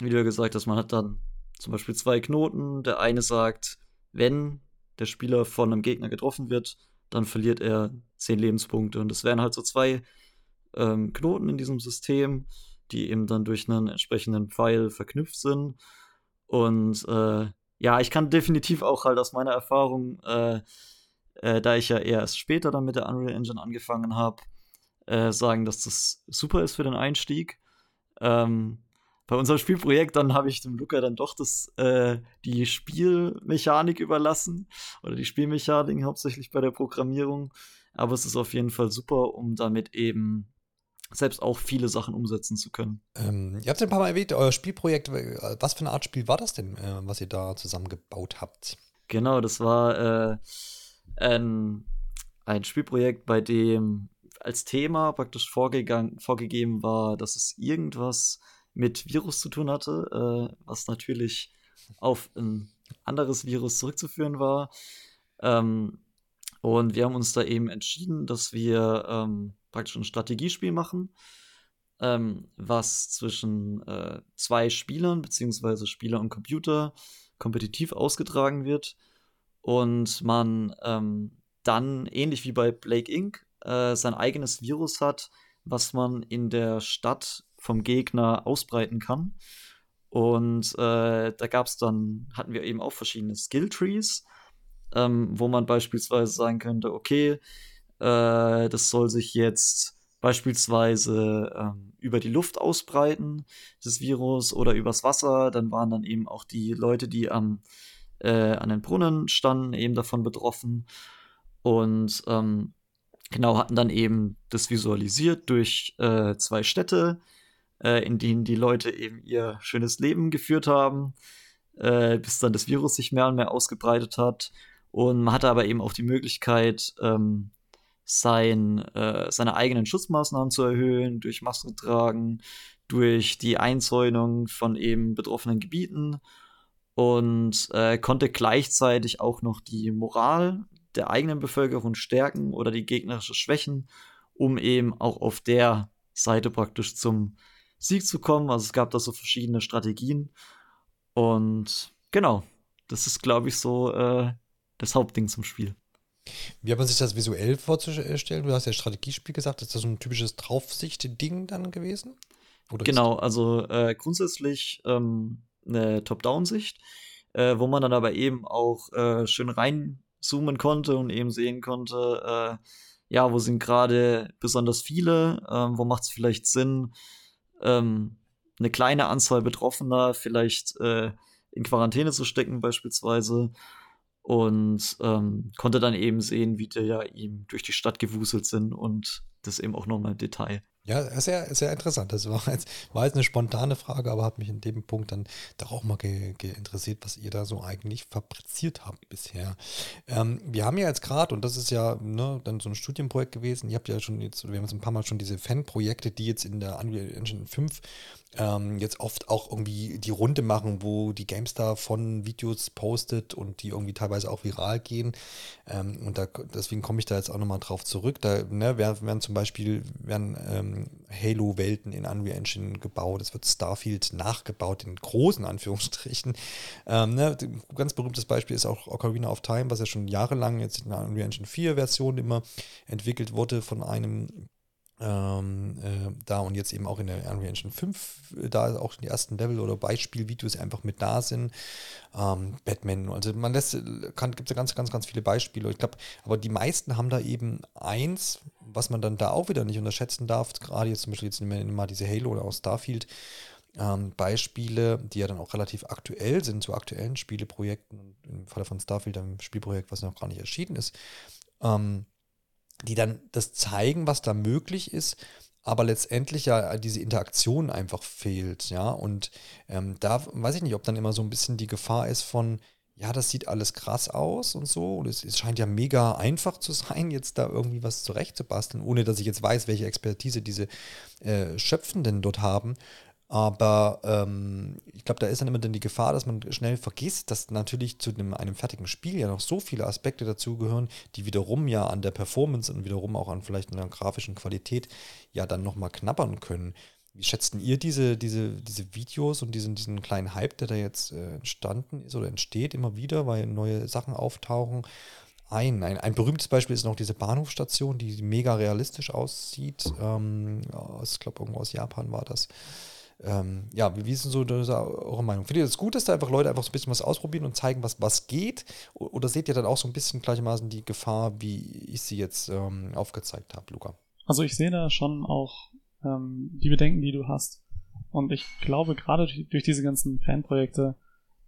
[SPEAKER 3] wie du ja gesagt hast, man hat dann zum Beispiel zwei Knoten. Der eine sagt, wenn der Spieler von einem Gegner getroffen wird, dann verliert er zehn Lebenspunkte. Und das wären halt so zwei ähm, Knoten in diesem System die eben dann durch einen entsprechenden Pfeil verknüpft sind. Und äh, ja, ich kann definitiv auch halt aus meiner Erfahrung, äh, äh, da ich ja erst später dann mit der Unreal Engine angefangen habe, äh, sagen, dass das super ist für den Einstieg. Ähm, bei unserem Spielprojekt dann habe ich dem Luca dann doch das, äh, die Spielmechanik überlassen oder die Spielmechanik hauptsächlich bei der Programmierung. Aber es ist auf jeden Fall super, um damit eben selbst auch viele Sachen umsetzen zu können.
[SPEAKER 1] Ähm, ihr habt es ein paar Mal erwähnt, euer Spielprojekt, was für eine Art Spiel war das denn, äh, was ihr da zusammengebaut habt?
[SPEAKER 3] Genau, das war äh, ein, ein Spielprojekt, bei dem als Thema praktisch vorgegeben war, dass es irgendwas mit Virus zu tun hatte, äh, was natürlich auf ein anderes Virus zurückzuführen war. Ähm, und wir haben uns da eben entschieden, dass wir ähm, praktisch ein Strategiespiel machen, ähm, was zwischen äh, zwei Spielern, beziehungsweise Spieler und Computer, kompetitiv ausgetragen wird. Und man ähm, dann, ähnlich wie bei Blake Inc., äh, sein eigenes Virus hat, was man in der Stadt vom Gegner ausbreiten kann. Und äh, da gab es dann, hatten wir eben auch verschiedene Skill-Trees, ähm, wo man beispielsweise sagen könnte, okay, äh, das soll sich jetzt beispielsweise ähm, über die Luft ausbreiten, das Virus, oder übers Wasser. Dann waren dann eben auch die Leute, die am, äh, an den Brunnen standen, eben davon betroffen. Und ähm, genau hatten dann eben das visualisiert durch äh, zwei Städte, äh, in denen die Leute eben ihr schönes Leben geführt haben, äh, bis dann das Virus sich mehr und mehr ausgebreitet hat. Und man hatte aber eben auch die Möglichkeit, ähm, sein, äh, seine eigenen Schutzmaßnahmen zu erhöhen, durch Masken tragen, durch die Einzäunung von eben betroffenen Gebieten und äh, konnte gleichzeitig auch noch die Moral der eigenen Bevölkerung stärken oder die gegnerische schwächen, um eben auch auf der Seite praktisch zum Sieg zu kommen. Also es gab da so verschiedene Strategien und genau, das ist glaube ich so äh, das Hauptding zum Spiel.
[SPEAKER 1] Wie hat man sich das visuell vorzustellen? Du hast ja Strategiespiel gesagt. Ist das so ein typisches Draufsicht-Ding dann gewesen?
[SPEAKER 3] Oder genau, also äh, grundsätzlich ähm, eine Top-Down-Sicht, äh, wo man dann aber eben auch äh, schön reinzoomen konnte und eben sehen konnte, äh, ja, wo sind gerade besonders viele, ähm, wo macht es vielleicht Sinn, ähm, eine kleine Anzahl Betroffener vielleicht äh, in Quarantäne zu stecken beispielsweise und ähm, konnte dann eben sehen, wie die ja ihm durch die Stadt gewuselt sind und das eben auch nochmal im Detail.
[SPEAKER 1] Ja, sehr, sehr interessant. Das war jetzt, war jetzt eine spontane Frage, aber hat mich in dem Punkt dann doch auch mal interessiert, was ihr da so eigentlich fabriziert habt bisher. Ähm, wir haben ja jetzt gerade, und das ist ja ne, dann so ein Studienprojekt gewesen, ihr habt ja schon jetzt, wir haben jetzt ein paar Mal schon diese Fanprojekte, die jetzt in der Unreal Engine 5 ähm, jetzt oft auch irgendwie die Runde machen, wo die GameStar von Videos postet und die irgendwie teilweise auch viral gehen. Ähm, und da, deswegen komme ich da jetzt auch nochmal drauf zurück. Da ne, werden, werden zum Beispiel ähm, Halo-Welten in Unreal Engine gebaut. Es wird Starfield nachgebaut, in großen Anführungsstrichen. Ähm, ne, ganz berühmtes Beispiel ist auch Ocarina of Time, was ja schon jahrelang jetzt in der Unreal Engine 4-Version immer entwickelt wurde von einem ähm, äh, da und jetzt eben auch in der Unreal Engine 5, äh, da auch die ersten Level oder Beispielvideos einfach mit da sind. Ähm, Batman, also man lässt, gibt es ja ganz, ganz, ganz viele Beispiele. Ich glaube, aber die meisten haben da eben eins, was man dann da auch wieder nicht unterschätzen darf, gerade jetzt zum Beispiel jetzt nehmen wir mal diese Halo oder auch Starfield. Ähm, Beispiele, die ja dann auch relativ aktuell sind, zu aktuellen Spieleprojekten, im Falle von Starfield, einem Spielprojekt, was noch gar nicht erschienen ist. Ähm, die dann das zeigen, was da möglich ist, aber letztendlich ja diese Interaktion einfach fehlt, ja. Und ähm, da weiß ich nicht, ob dann immer so ein bisschen die Gefahr ist von, ja, das sieht alles krass aus und so. Und es, es scheint ja mega einfach zu sein, jetzt da irgendwie was zurechtzubasteln, ohne dass ich jetzt weiß, welche Expertise diese äh, Schöpfenden dort haben. Aber ähm, ich glaube, da ist dann immer dann die Gefahr, dass man schnell vergisst, dass natürlich zu einem, einem fertigen Spiel ja noch so viele Aspekte dazugehören, die wiederum ja an der Performance und wiederum auch an vielleicht einer grafischen Qualität ja dann nochmal knabbern können. Wie schätzten ihr diese, diese, diese Videos und diesen, diesen kleinen Hype, der da jetzt äh, entstanden ist oder entsteht immer wieder, weil neue Sachen auftauchen? Ein, ein, ein berühmtes Beispiel ist noch diese Bahnhofstation, die mega realistisch aussieht. Ähm, ich glaube, irgendwo aus Japan war das. Ähm, ja, wie ist denn so eure Meinung? Findet ihr das gut, dass da einfach Leute einfach so ein bisschen was ausprobieren und zeigen, was, was geht? Oder seht ihr dann auch so ein bisschen gleichermaßen die Gefahr, wie ich sie jetzt ähm, aufgezeigt habe, Luca?
[SPEAKER 2] Also ich sehe da schon auch ähm, die Bedenken, die du hast. Und ich glaube, gerade durch, durch diese ganzen Fanprojekte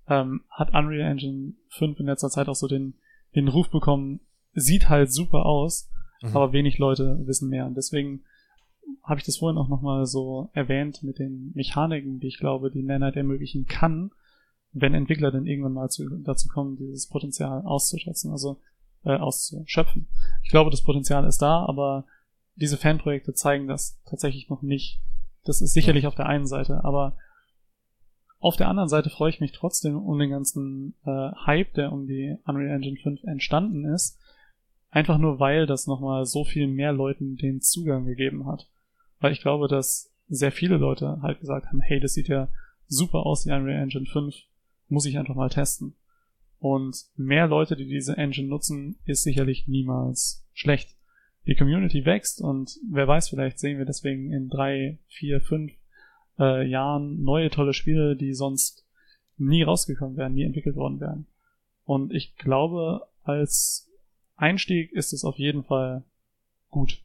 [SPEAKER 2] ähm, hat Unreal Engine 5 in letzter Zeit auch so den, den Ruf bekommen, sieht halt super aus, mhm. aber wenig Leute wissen mehr. Und deswegen habe ich das vorhin auch nochmal so erwähnt mit den Mechaniken, die ich glaube, die Nanite ermöglichen kann, wenn Entwickler dann irgendwann mal zu, dazu kommen, dieses Potenzial auszuschätzen, also äh, auszuschöpfen. Ich glaube, das Potenzial ist da, aber diese Fanprojekte zeigen das tatsächlich noch nicht. Das ist sicherlich auf der einen Seite, aber auf der anderen Seite freue ich mich trotzdem um den ganzen äh, Hype, der um die Unreal Engine 5 entstanden ist, einfach nur weil das nochmal so viel mehr Leuten den Zugang gegeben hat. Weil ich glaube, dass sehr viele Leute halt gesagt haben, hey, das sieht ja super aus, die Unreal Engine 5, muss ich einfach mal testen. Und mehr Leute, die diese Engine nutzen, ist sicherlich niemals schlecht. Die Community wächst und wer weiß, vielleicht sehen wir deswegen in drei, vier, fünf, äh, Jahren neue tolle Spiele, die sonst nie rausgekommen wären, nie entwickelt worden wären. Und ich glaube, als Einstieg ist es auf jeden Fall gut.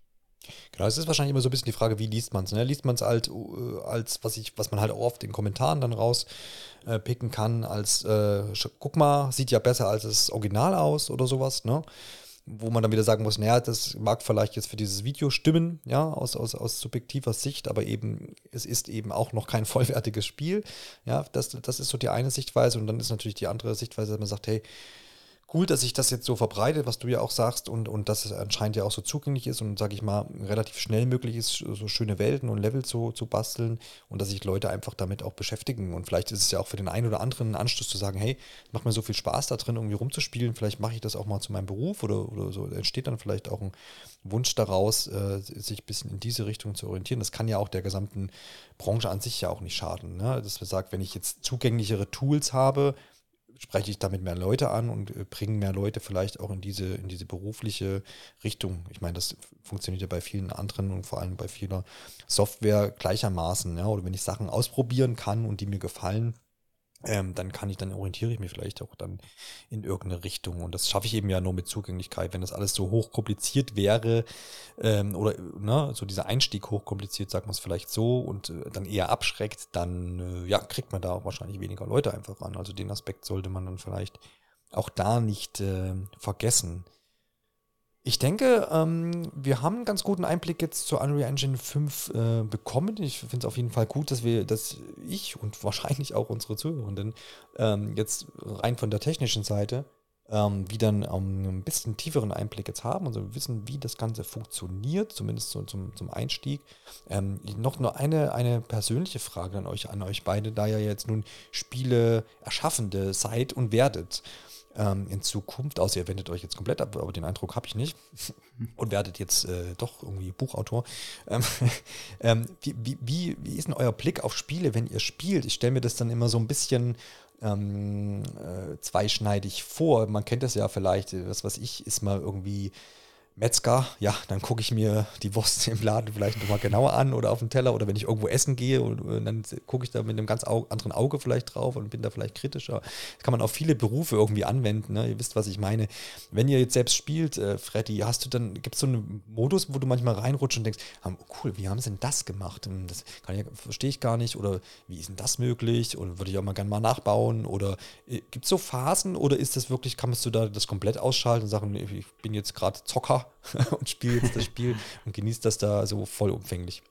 [SPEAKER 1] Genau, es ist wahrscheinlich immer so ein bisschen die Frage, wie liest man es. Ne? Liest man es halt äh, als, was ich, was man halt auch oft in Kommentaren dann rauspicken äh, kann, als äh, guck mal, sieht ja besser als das Original aus oder sowas, ne? Wo man dann wieder sagen muss, naja, das mag vielleicht jetzt für dieses Video stimmen, ja, aus, aus, aus subjektiver Sicht, aber eben, es ist eben auch noch kein vollwertiges Spiel. Ja, das, das ist so die eine Sichtweise und dann ist natürlich die andere Sichtweise, dass man sagt, hey, cool, dass sich das jetzt so verbreitet, was du ja auch sagst, und, und dass es anscheinend ja auch so zugänglich ist und, sage ich mal, relativ schnell möglich ist, so schöne Welten und Level zu, zu basteln und dass sich Leute einfach damit auch beschäftigen. Und vielleicht ist es ja auch für den einen oder anderen ein Anstoß zu sagen, hey, macht mir so viel Spaß da drin, irgendwie rumzuspielen, vielleicht mache ich das auch mal zu meinem Beruf oder, oder so. Entsteht dann vielleicht auch ein Wunsch daraus, äh, sich ein bisschen in diese Richtung zu orientieren. Das kann ja auch der gesamten Branche an sich ja auch nicht schaden. Ne? Dass man sagt, wenn ich jetzt zugänglichere Tools habe, spreche ich damit mehr Leute an und äh, bringe mehr Leute vielleicht auch in diese, in diese berufliche Richtung. Ich meine, das funktioniert ja bei vielen anderen und vor allem bei vieler Software gleichermaßen. Ja? Oder wenn ich Sachen ausprobieren kann und die mir gefallen, ähm, dann kann ich, dann orientiere ich mich vielleicht auch dann in irgendeine Richtung. Und das schaffe ich eben ja nur mit Zugänglichkeit. Wenn das alles so hochkompliziert wäre, ähm, oder ne, so dieser Einstieg hochkompliziert, sagt man es vielleicht so, und äh, dann eher abschreckt, dann äh, ja, kriegt man da auch wahrscheinlich weniger Leute einfach ran. Also den Aspekt sollte man dann vielleicht auch da nicht äh, vergessen. Ich denke, ähm, wir haben einen ganz guten Einblick jetzt zur Unreal Engine 5 äh, bekommen. Ich finde es auf jeden Fall gut, dass wir, dass ich und wahrscheinlich auch unsere Zuhörenden ähm, jetzt rein von der technischen Seite ähm, wieder einen, ein bisschen tieferen Einblick jetzt haben und also wissen, wie das Ganze funktioniert, zumindest so zum, zum Einstieg. Ähm, noch nur eine, eine persönliche Frage an euch, an euch beide, da ihr jetzt nun Spiele erschaffende seid und werdet ähm, in Zukunft, außer ihr wendet euch jetzt komplett ab, aber den Eindruck habe ich nicht und werdet jetzt äh, doch irgendwie Buchautor. Ähm, ähm, wie, wie, wie ist denn euer Blick auf Spiele, wenn ihr spielt? Ich stelle mir das dann immer so ein bisschen ähm, äh, zweischneidig vor. Man kennt das ja vielleicht, was weiß ich, ist mal irgendwie Metzger, ja, dann gucke ich mir die Wurst im Laden vielleicht nochmal genauer an oder auf dem Teller oder wenn ich irgendwo essen gehe und, und dann gucke ich da mit einem ganz au anderen Auge vielleicht drauf und bin da vielleicht kritischer. Das kann man auf viele Berufe irgendwie anwenden, ne? ihr wisst, was ich meine. Wenn ihr jetzt selbst spielt, äh, Freddy, hast du dann, gibt es so einen Modus, wo du manchmal reinrutschst und denkst, ah, cool, wie haben sie denn das gemacht? Hm, das verstehe ich gar nicht oder wie ist denn das möglich und würde ich auch mal gerne mal nachbauen oder äh, gibt es so Phasen oder ist das wirklich, kannst du da das komplett ausschalten und sagen, ich bin jetzt gerade Zocker und spiele jetzt das Spiel und genieße das da so vollumfänglich?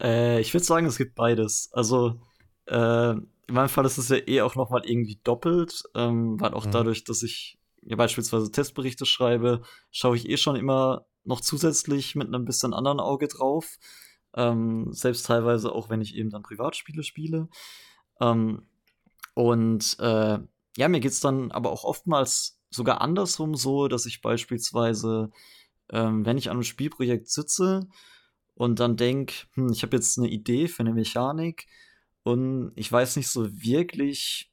[SPEAKER 3] Äh, ich würde sagen, es gibt beides. Also äh, in meinem Fall ist es ja eh auch nochmal irgendwie doppelt, ähm, weil auch mhm. dadurch, dass ich ja beispielsweise Testberichte schreibe, schaue ich eh schon immer noch zusätzlich mit einem bisschen anderen Auge drauf. Ähm, selbst teilweise auch, wenn ich eben dann Privatspiele spiele. Ähm, und äh, ja, mir geht es dann aber auch oftmals sogar andersrum so, dass ich beispielsweise ähm, wenn ich an einem Spielprojekt sitze und dann denke, hm, ich habe jetzt eine Idee für eine Mechanik und ich weiß nicht so wirklich,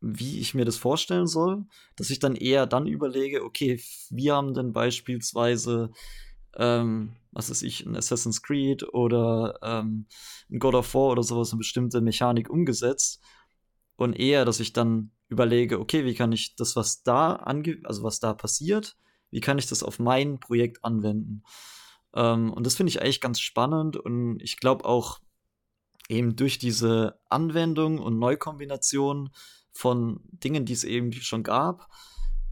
[SPEAKER 3] wie ich mir das vorstellen soll, dass ich dann eher dann überlege, okay, wie haben denn beispielsweise, ähm, was weiß ich, ein Assassin's Creed oder ähm, ein God of War oder sowas eine bestimmte Mechanik umgesetzt und eher, dass ich dann überlege, okay, wie kann ich das, was da ange also was da passiert, wie kann ich das auf mein Projekt anwenden? Ähm, und das finde ich eigentlich ganz spannend und ich glaube auch eben durch diese Anwendung und Neukombination von Dingen, die es eben schon gab,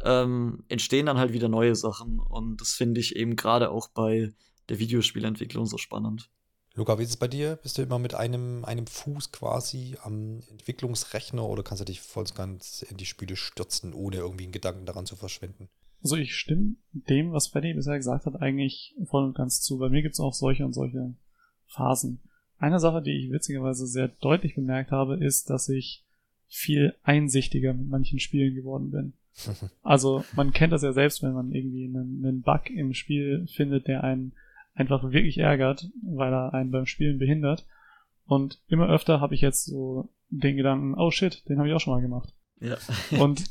[SPEAKER 3] ähm, entstehen dann halt wieder neue Sachen. Und das finde ich eben gerade auch bei der Videospielentwicklung so spannend.
[SPEAKER 1] Luca, wie ist es bei dir? Bist du immer mit einem, einem Fuß quasi am Entwicklungsrechner oder kannst du dich voll ganz in die Spiele stürzen, ohne irgendwie einen Gedanken daran zu verschwenden?
[SPEAKER 2] Also ich stimme dem, was Freddy bisher gesagt hat, eigentlich voll und ganz zu. Bei mir gibt es auch solche und solche Phasen. Eine Sache, die ich witzigerweise sehr deutlich bemerkt habe, ist, dass ich viel einsichtiger mit manchen Spielen geworden bin. Also man kennt das ja selbst, wenn man irgendwie einen, einen Bug im Spiel findet, der einen einfach wirklich ärgert, weil er einen beim Spielen behindert. Und immer öfter habe ich jetzt so den Gedanken, oh shit, den habe ich auch schon mal gemacht. Ja. Und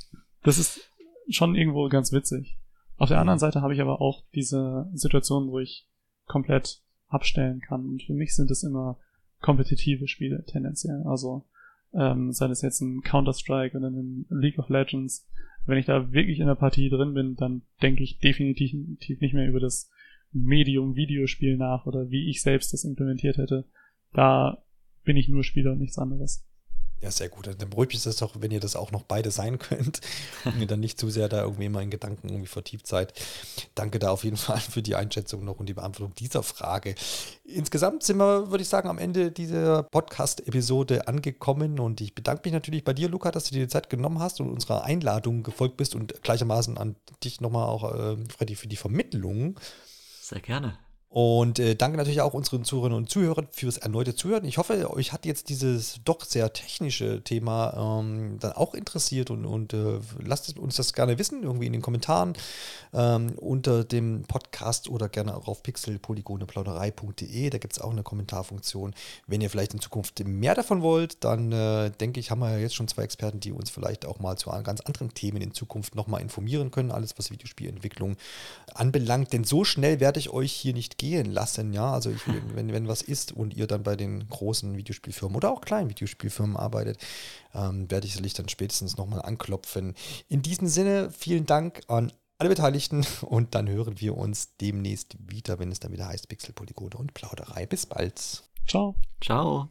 [SPEAKER 2] das ist schon irgendwo ganz witzig. Auf der anderen Seite habe ich aber auch diese Situation, wo ich komplett abstellen kann. Und für mich sind es immer kompetitive Spiele tendenziell. Also ähm, sei das jetzt ein Counter-Strike oder ein League of Legends. Wenn ich da wirklich in der Partie drin bin, dann denke ich definitiv nicht mehr über das Medium Videospiel nach oder wie ich selbst das implementiert hätte. Da bin ich nur Spieler und nichts anderes.
[SPEAKER 1] Ja, sehr gut. Dann beruhigt mich das doch, wenn ihr das auch noch beide sein könnt und ihr dann nicht zu sehr da irgendwie immer in Gedanken irgendwie vertieft seid. Danke da auf jeden Fall für die Einschätzung noch und die Beantwortung dieser Frage. Insgesamt sind wir, würde ich sagen, am Ende dieser Podcast-Episode angekommen und ich bedanke mich natürlich bei dir, Luca, dass du dir die Zeit genommen hast und unserer Einladung gefolgt bist und gleichermaßen an dich nochmal auch, äh, Freddy, für die Vermittlung.
[SPEAKER 3] Sehr gerne.
[SPEAKER 1] Und äh, danke natürlich auch unseren Zuhörerinnen und Zuhörern fürs erneute Zuhören. Ich hoffe, euch hat jetzt dieses doch sehr technische Thema ähm, dann auch interessiert und, und äh, lasst uns das gerne wissen, irgendwie in den Kommentaren ähm, unter dem Podcast oder gerne auch auf pixelpolygoneplauderei.de. Da gibt es auch eine Kommentarfunktion. Wenn ihr vielleicht in Zukunft mehr davon wollt, dann äh, denke ich, haben wir ja jetzt schon zwei Experten, die uns vielleicht auch mal zu ganz anderen Themen in Zukunft nochmal informieren können. Alles, was Videospielentwicklung anbelangt. Denn so schnell werde ich euch hier nicht gehen lassen. Ja, also ich, wenn, wenn was ist und ihr dann bei den großen Videospielfirmen oder auch kleinen Videospielfirmen arbeitet, ähm, werde ich sicherlich dann spätestens nochmal anklopfen. In diesem Sinne, vielen Dank an alle Beteiligten und dann hören wir uns demnächst wieder, wenn es dann wieder heißt Pixel, Polygone und Plauderei. Bis bald.
[SPEAKER 2] Ciao.
[SPEAKER 3] Ciao.